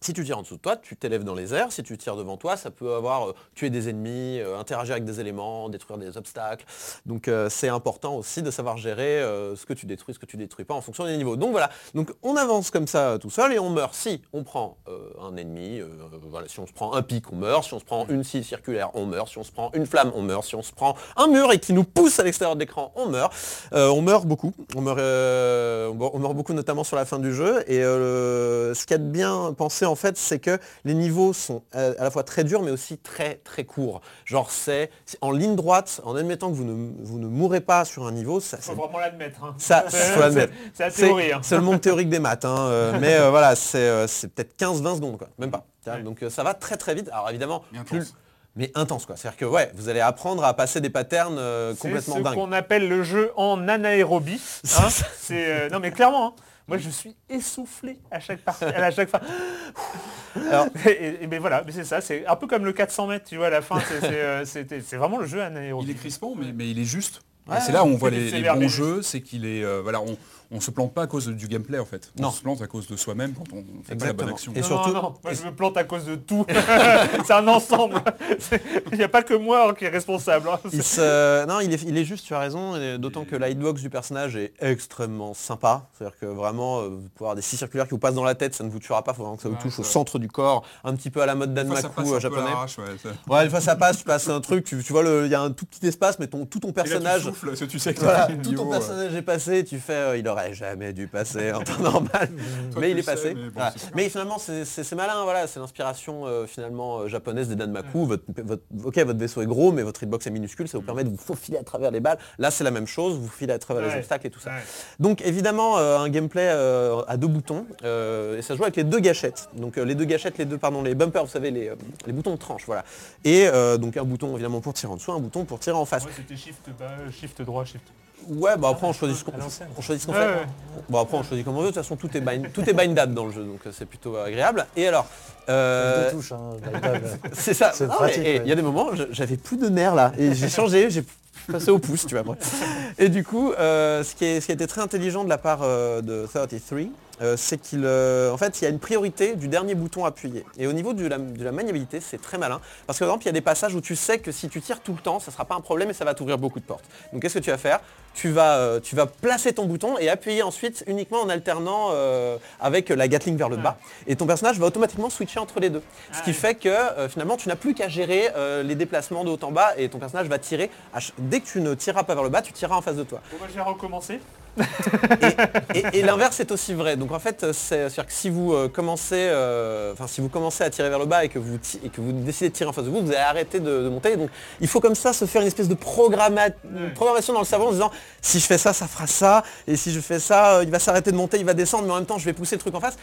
Si tu tires en dessous de toi, tu t'élèves dans les airs. Si tu tires devant toi, ça peut avoir euh, tuer des ennemis, euh, interagir avec des éléments, détruire des obstacles. Donc euh, c'est important aussi de savoir gérer euh, ce que tu détruis, ce que tu détruis pas en fonction des niveaux. Donc voilà, donc on avance comme ça tout seul et on meurt si on prend un ennemi, voilà, si on se prend un pic, on meurt, si on se prend une scie circulaire, on meurt, si on se prend une flamme, on meurt, si on se prend un mur et qui nous pousse à l'extérieur de l'écran, on meurt. On meurt beaucoup, on meurt, on meurt beaucoup notamment sur la fin du jeu et ce qu'il y a de bien pensé en fait c'est que les niveaux sont euh, à la fois très durs mais aussi très très courts. Genre c'est c'est en ligne droite, en admettant que vous ne, vous ne mourrez pas sur un niveau, ça, faut c'est- vraiment l'admettre. hein. ça, C'est- faut l'admettre. C'est la c'est théorie. hein. c'est le monde théorique des maths, hein, euh, mais euh, voilà, c'est euh, c'est peut-être 15-20 secondes, quoi, même pas. Ouais. Donc euh, ça va très très vite. Alors évidemment, Mais intense. plus- mais intense quoi. C'est-à-dire que ouais, vous allez apprendre à passer des patterns euh, C'est complètement ce dingues. qu'on appelle le jeu en anaérobie. hein. C'est euh, non mais clairement. hein. Moi je suis essoufflé à chaque partie, à chaque fois. Alors- et, et- mais voilà, mais c'est ça, c'est un peu comme le 400 mètres, tu vois, à la fin, c'est- euh, vraiment le jeu Il anaérobie. est crispant, mais, mais il est juste. Ouais, c'est là où on voit les, les bons jeux, c'est qu'il est, euh, voilà, on, on se plante pas à cause du gameplay en fait. On Non. se plante à cause de soi-même quand on fait pas la bonne action. Et Non, surtout- non, non, moi je me plante à cause de tout. c'est un ensemble. Il n'y a pas que moi qui est responsable. hein. Il, se- Non, il est, il est juste, tu as raison, et d'autant que la hitbox du personnage est extrêmement sympa. C'est-à-dire que vraiment, euh, vous pouvez avoir des scies circulaires qui vous passent dans la tête, ça ne vous tuera pas, il faut vraiment que ça vous Ouais, touche au centre du corps, un petit peu à la mode Danmaku euh, japonais. ouais, une fois ça passe, tu passes un truc, tu, tu vois, le- il y a un tout petit espace, mais ton, tout ton Et là, tu personnage... souffles, tu sais que Voilà, tout ton euh, personnage est passé, tu fais, euh, il aurait jamais dû passer en temps normal, mais il est passé. sais, mais bon, Voilà. c'est pas Mais finalement, c'est malin, voilà, c'est l'inspiration euh, finalement euh, japonaise des Danmaku. Votre, votre- ok, votre vaisseau est gros, mais votre hitbox est minuscule, ça vous permet de vous faufiler à travers les balles. Là, c'est la même chose, vous filez à travers les Ouais. obstacles et tout ça. Ouais. Donc évidemment, euh, un gameplay euh, à deux boutons, et ça joue avec les deux gâchettes. Donc les deux gâchettes, les deux, pardon, les bumpers, vous savez, les, les boutons de tranche, voilà. Et donc un bouton évidemment pour tirer en dessous, un bouton pour tirer en face. Ouais, c'était shift bas, shift droit, shift. Ouais, bah après on choisit ce qu'on À l'ancienne. on choisit ce qu'on Ouais, fait. ouais. Bon après on choisit comme on veut, de toute façon tout est bind, tout est bindable dans le jeu, donc euh, c'est plutôt agréable. Et alors, euh, touches, hein, c'est ça. Ouais. Il y a des moments, j'avais plus de nerfs là, et j'ai changé, j'ai passé au pouce, tu vois. moi. Et du coup, euh, ce, qui est, ce qui a été très intelligent de la part euh, de 33, euh, c'est qu'il euh, en fait, il y a une priorité du dernier bouton appuyé. Et au niveau de la, de la maniabilité, c'est très malin. Parce que par exemple, il y a des passages où tu sais que si tu tires tout le temps, ça ne sera pas un problème et ça va t'ouvrir beaucoup de portes. Donc qu'est-ce que tu vas faire? Tu vas, euh, tu vas placer ton bouton et appuyer ensuite uniquement en alternant avec la Gatling vers le bas. Et ton personnage va automatiquement switcher entre les deux. Ce Ah qui oui. fait que finalement tu n'as plus qu'à gérer les déplacements de haut en bas et ton personnage va tirer. Dès que tu ne tireras pas vers le bas, tu tireras en face de toi. Bon, bah, je vais Et, et l'inverse est aussi vrai. Donc en fait, c'est- c'est-à-dire que si vous euh, commencez, euh, enfin si vous commencez à tirer vers le bas et que vous ti- et que vous décidez de tirer en face de vous, vous allez arrêter de, de monter. Donc il faut comme ça se faire une espèce de programmation dans le cerveau en se disant si je fais ça, ça fera ça, et si je fais ça, euh, il va s'arrêter de monter, il va descendre, mais en même temps je vais pousser le truc en face.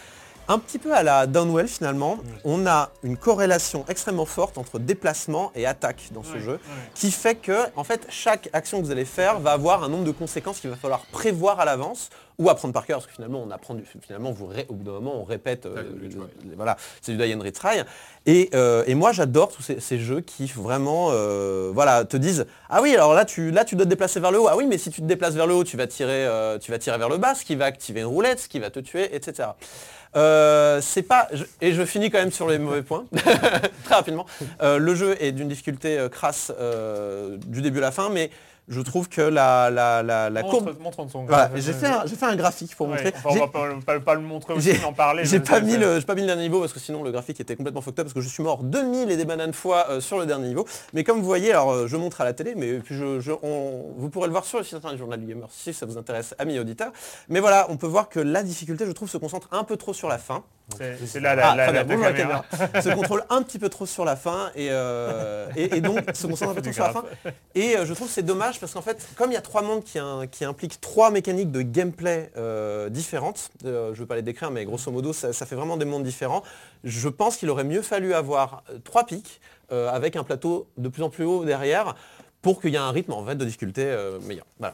Un petit peu à la Downwell finalement, on a une corrélation extrêmement forte entre déplacement et attaque dans ce jeu qui fait que en fait chaque action que vous allez faire va avoir un nombre de conséquences qu'il va falloir prévoir à l'avance ou apprendre par cœur parce que finalement on apprend du- finalement vous ré- au bout d'un moment on répète euh, le- voilà c'est du die and retry. Et, euh, et moi j'adore tous ces, ces jeux qui vraiment euh, voilà te disent ah oui alors là tu là tu dois te déplacer vers le haut. Ah oui mais si tu te déplaces vers le haut tu vas tirer tu vas tirer vers le bas ce qui va activer une roulette ce qui va te tuer etc euh, c'est pas et je finis quand même sur les mauvais points très rapidement. Euh, le jeu est d'une difficulté euh, crasse du début à la fin, mais Je trouve que la, la, la, la courbe... Montre, son Voilà, j'ai fait, un- j'ai fait un graphique pour Ouais, montrer. enfin, on va pas, pas- pas le montrer aussi, en parler. J'ai pas, mis le, j'ai pas mis le dernier niveau parce que sinon le graphique était complètement fucked up parce que je suis mort 2000 et des bananes fois euh, sur le dernier niveau. Mais comme vous voyez, alors euh, je montre à la télé, mais puis je, je- on- vous pourrez le voir sur le site internet du Journal du Gamer si ça vous intéresse, amis auditeurs. Mais voilà, on peut voir que la difficulté, je trouve, se concentre un peu trop sur la fin. C'est là la, Ah, la, la- bien, caméra. caméra. se contrôle un petit peu trop sur la fin et, euh, et, et donc se concentre un peu trop sur la fin. Et euh, je trouve que c'est dommage parce qu'en fait, comme il y a trois mondes qui, impliquent trois mécaniques de gameplay euh, différentes, euh, je ne veux pas les décrire, mais grosso modo, ça, ça fait vraiment des mondes différents. Je pense qu'il aurait mieux fallu avoir trois pics euh, avec un plateau de plus en plus haut derrière pour qu'il y ait un rythme en fait de difficulté euh, meilleur. Voilà.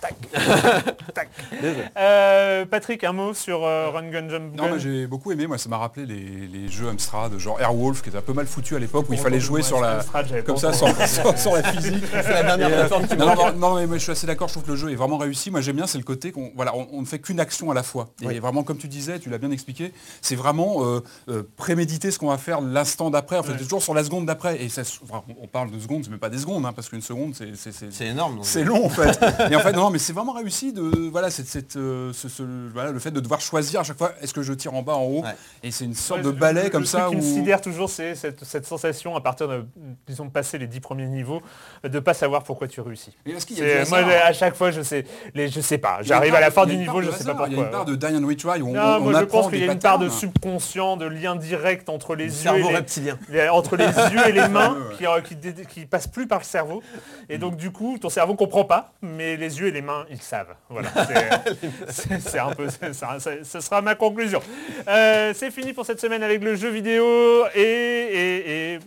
Tac. Désolé. Euh, Patrick, un mot sur euh, Run Gun Jump Non, mais j'ai beaucoup aimé, moi ça m'a rappelé les, les jeux Amstrad, genre Airwolf, qui était un peu mal foutu à l'époque, où il fallait jouer sur la... Amstrad, j'avais Comme ça, sans, sans- sans la physique. C'est la dernière euh, non, non, non, mais moi, je suis assez d'accord, je trouve que le jeu est vraiment réussi. Moi j'aime bien, c'est le côté qu'on voilà, on, on ne fait qu'une action à la fois. Et Oui. vraiment, comme tu disais, tu l'as bien expliqué, c'est vraiment euh, euh, préméditer ce qu'on va faire l'instant d'après. En fait, toujours sur la seconde d'après. Et ça, enfin, on parle de secondes, c'est même pas des secondes, hein, parce qu'une seconde, c'est- c'est... c'est- C'est énorme. c'est long en fait. Et en fait, non, non, mais c'est vraiment réussi de voilà, cette, cette, euh, ce, ce- voilà, le fait de devoir choisir à chaque fois est-ce que je tire en bas, en haut. Ouais. Et c'est une sorte Ouais, de le- balai le- comme le ça truc qui me sidère toujours, c'est cette, cette sensation à partir de, disons, passer les dix premiers niveaux, de ne pas savoir pourquoi tu réussis. Qu'il y a Moi, hasard à chaque fois, je sais, les, je sais pas. J'arrive à la fin du niveau, je sais pas pourquoi. Il y a une part de Die and Retry où on, Non, on moi je pense qu'il y a une part de patterns. subconscient, de lien direct entre les Le yeux et cerveau les, reptilien. les- entre les yeux et les mains qui, euh, qui, passent plus par le cerveau. Et donc du coup, ton cerveau comprend pas, mais les yeux et les mains, ils savent. Voilà. C'est- un peu, ça, ça- ce sera ma conclusion. Euh, c'est fini pour cette semaine avec le jeu vidéo et et, et,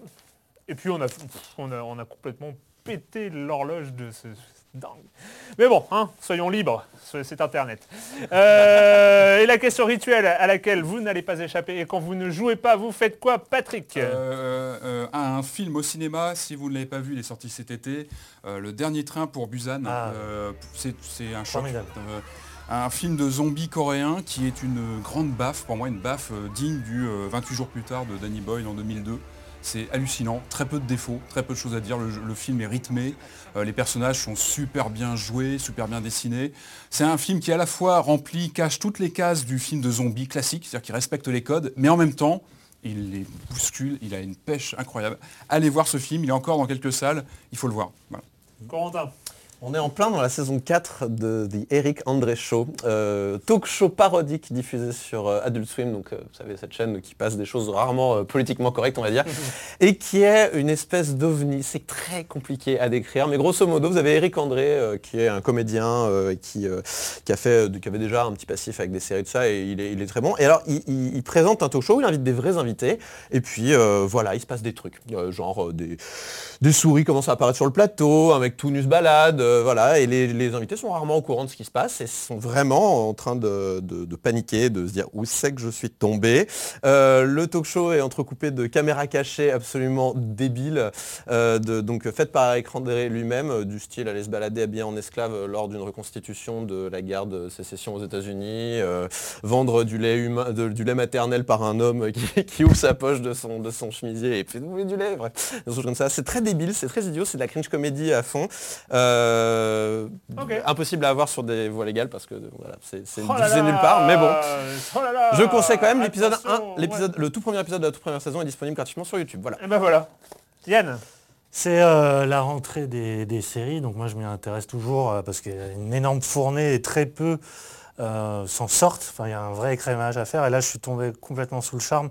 et puis on a, on a on a complètement pété l'horloge de ce dingue. Mais bon, hein, soyons libres, c'est Internet. Euh, et la question rituelle à laquelle vous n'allez pas échapper, et quand vous ne jouez pas, vous faites quoi, Patrick Euh, euh, un film au cinéma, si vous ne l'avez pas vu, il est sorti cet été. Le dernier train pour Busan. Ah. C'est un choc. Un film de zombies coréen qui est une grande baffe, pour moi une baffe digne du euh, 28 jours plus tard de Danny Boyle en 2002. C'est hallucinant, très peu de défauts, très peu de choses à dire. Le, film est rythmé, euh, les personnages sont super bien joués, super bien dessinés. C'est un film qui à la fois remplit, cache toutes les cases du film de zombies classique, c'est-à-dire qui respecte les codes, mais en même temps, il les bouscule, il a une pêche incroyable. Allez voir ce film, il est encore dans quelques salles, il faut le voir. Corentin On est en plein dans la saison 4 de The Eric André Show, euh, talk show parodique diffusé sur euh, Adult Swim, donc euh, vous savez cette chaîne qui passe des choses rarement politiquement correctes on va dire, et qui est une espèce d'ovni. C'est très compliqué à décrire, mais grosso modo vous avez Eric André qui est un comédien qui, qui, a fait, qui avait déjà un petit passif avec des séries de ça et il est, il est très bon. Et alors il, il- il présente un talk show, il invite des vrais invités, et puis voilà, il se passe des trucs, genre des, des souris commencent à apparaître sur le plateau, un mec tout nu se balade, euh, voilà, et les, invités sont rarement au courant de ce qui se passe et sont vraiment en train de, paniquer, de se dire où c'est que je suis tombé. Euh, le talk show est entrecoupé de caméras cachées absolument débiles, euh, donc faites par André lui-même, du style aller se balader habillé en esclave lors d'une reconstitution de la guerre de sécession aux États-Unis, vendre du lait maternel par un homme qui, ouvre sa poche de son, chemisier et fait vous du lait, bref. C'est très débile, c'est très idiot, c'est de la cringe comédie à fond. Impossible à avoir sur des voies légales parce que voilà, c'est Oh nulle part, mais bon. Oh là là Je conseille quand même l'épisode 1, Attention, l'épisode, le tout premier épisode de la toute première saison est disponible gratuitement sur YouTube. Voilà. Et ben voilà. Yann C'est euh, la rentrée des, des séries, donc moi je m'y intéresse toujours euh, parce qu'il y a une énorme fournée et très peu euh, s'en sortent. Enfin, il y a un vrai écrémage à faire. Et là, je suis tombé complètement sous le charme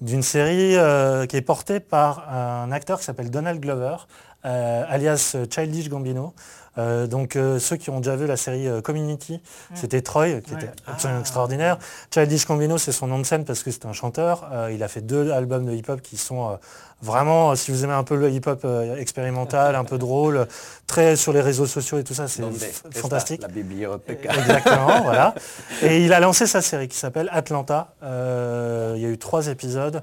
d'une série euh, qui est portée par un acteur qui s'appelle Donald Glover, alias Childish Gambino. Euh, donc euh, ceux qui ont déjà vu la série euh, Community, c'était Troy, qui Ouais. était absolument extraordinaire. Childish Gambino, c'est son nom de scène parce que c'est un chanteur. Euh, il a fait deux albums de hip-hop qui sont euh, vraiment, euh, si vous aimez un peu le hip-hop euh, expérimental, un peu drôle, très sur les réseaux sociaux et tout ça, c'est fantastique. La bibliothèque. Exactement, voilà. Et il a lancé sa série qui s'appelle Atlanta. Euh, il y a eu trois épisodes.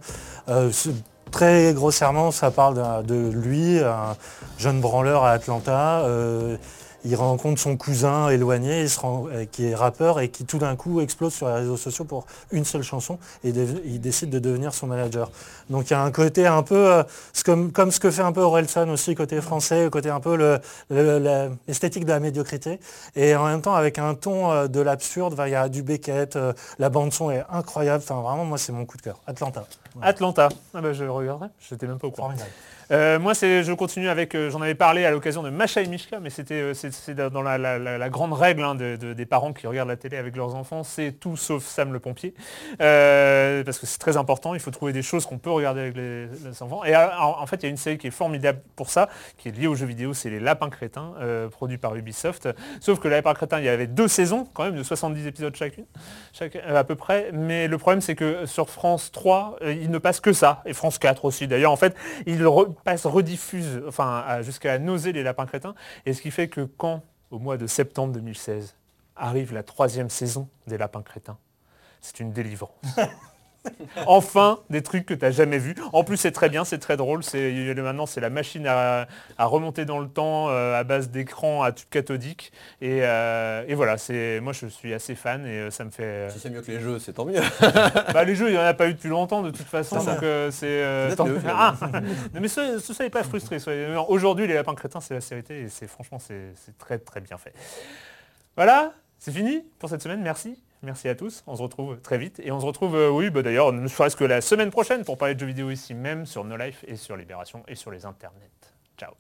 Très grossièrement, ça parle de lui, un jeune branleur à Atlanta. Euh, il rencontre son cousin éloigné il se rend- euh, qui est rappeur et qui tout d'un coup explose sur les réseaux sociaux pour une seule chanson et il décide de devenir son manager. Donc il y a un côté un peu, euh, comme, comme ce que fait un peu Orelsan aussi, côté français, côté un peu le- le- l'esthétique de la médiocrité. Et en même temps avec un ton euh, de l'absurde, il y a du Beckett, la bande son est incroyable, enfin vraiment moi c'est mon coup de cœur. Atlanta. Atlanta. Ah bah, je regarderai, j'étais même pas au courant. Euh, moi, je continue avec, euh, j'en avais parlé à l'occasion de Macha et Mishka, mais c'était, euh, c'est, dans la, grande règle hein, de- de- des parents qui regardent la télé avec leurs enfants, c'est tout sauf Sam le pompier, parce que c'est très important. Il faut trouver des choses qu'on peut regarder avec les, enfants. Et en, fait, il y a une série qui est formidable pour ça, qui est liée aux jeux vidéo, c'est les Lapins crétins, produit par Ubisoft. Sauf que les Lapins crétins, il y avait deux saisons, quand même, de 70 épisodes chacune, à peu près. Mais le problème, c'est que sur France 3, euh, il ne passe que ça, et France 4 aussi. D'ailleurs, en fait, il passe, rediffuse, enfin, jusqu'à la nausée les Lapins crétins. Et ce qui fait que quand, au mois de septembre 2016, arrive la troisième saison des Lapins crétins, c'est une délivrance. Enfin, des trucs que tu n'as jamais vus. En plus, c'est très bien, c'est très drôle. Maintenant, c'est la machine à, à remonter dans le temps euh, à base d'écran à tube cathodique. Et, euh, et voilà, c'est, moi, je suis assez fan et euh, ça me fait... Si c'est mieux que les jeux, c'est tant mieux. bah, les jeux, il n'y en a pas eu depuis longtemps, de toute façon. Donc euh, c'est... tant- Ah mais ce, pas non, Aujourd'hui, les lapins crétins, c'est la vérité. Et c'est franchement, c'est, c'est très, très bien fait. Voilà, c'est fini pour cette semaine. Merci. Merci à tous. On se retrouve très vite. Et on se retrouve, euh, oui, bah, d'ailleurs, ne serait-ce que la semaine prochaine pour parler de jeux vidéo ici même sur No Life et sur Libération et sur les internets. Ciao.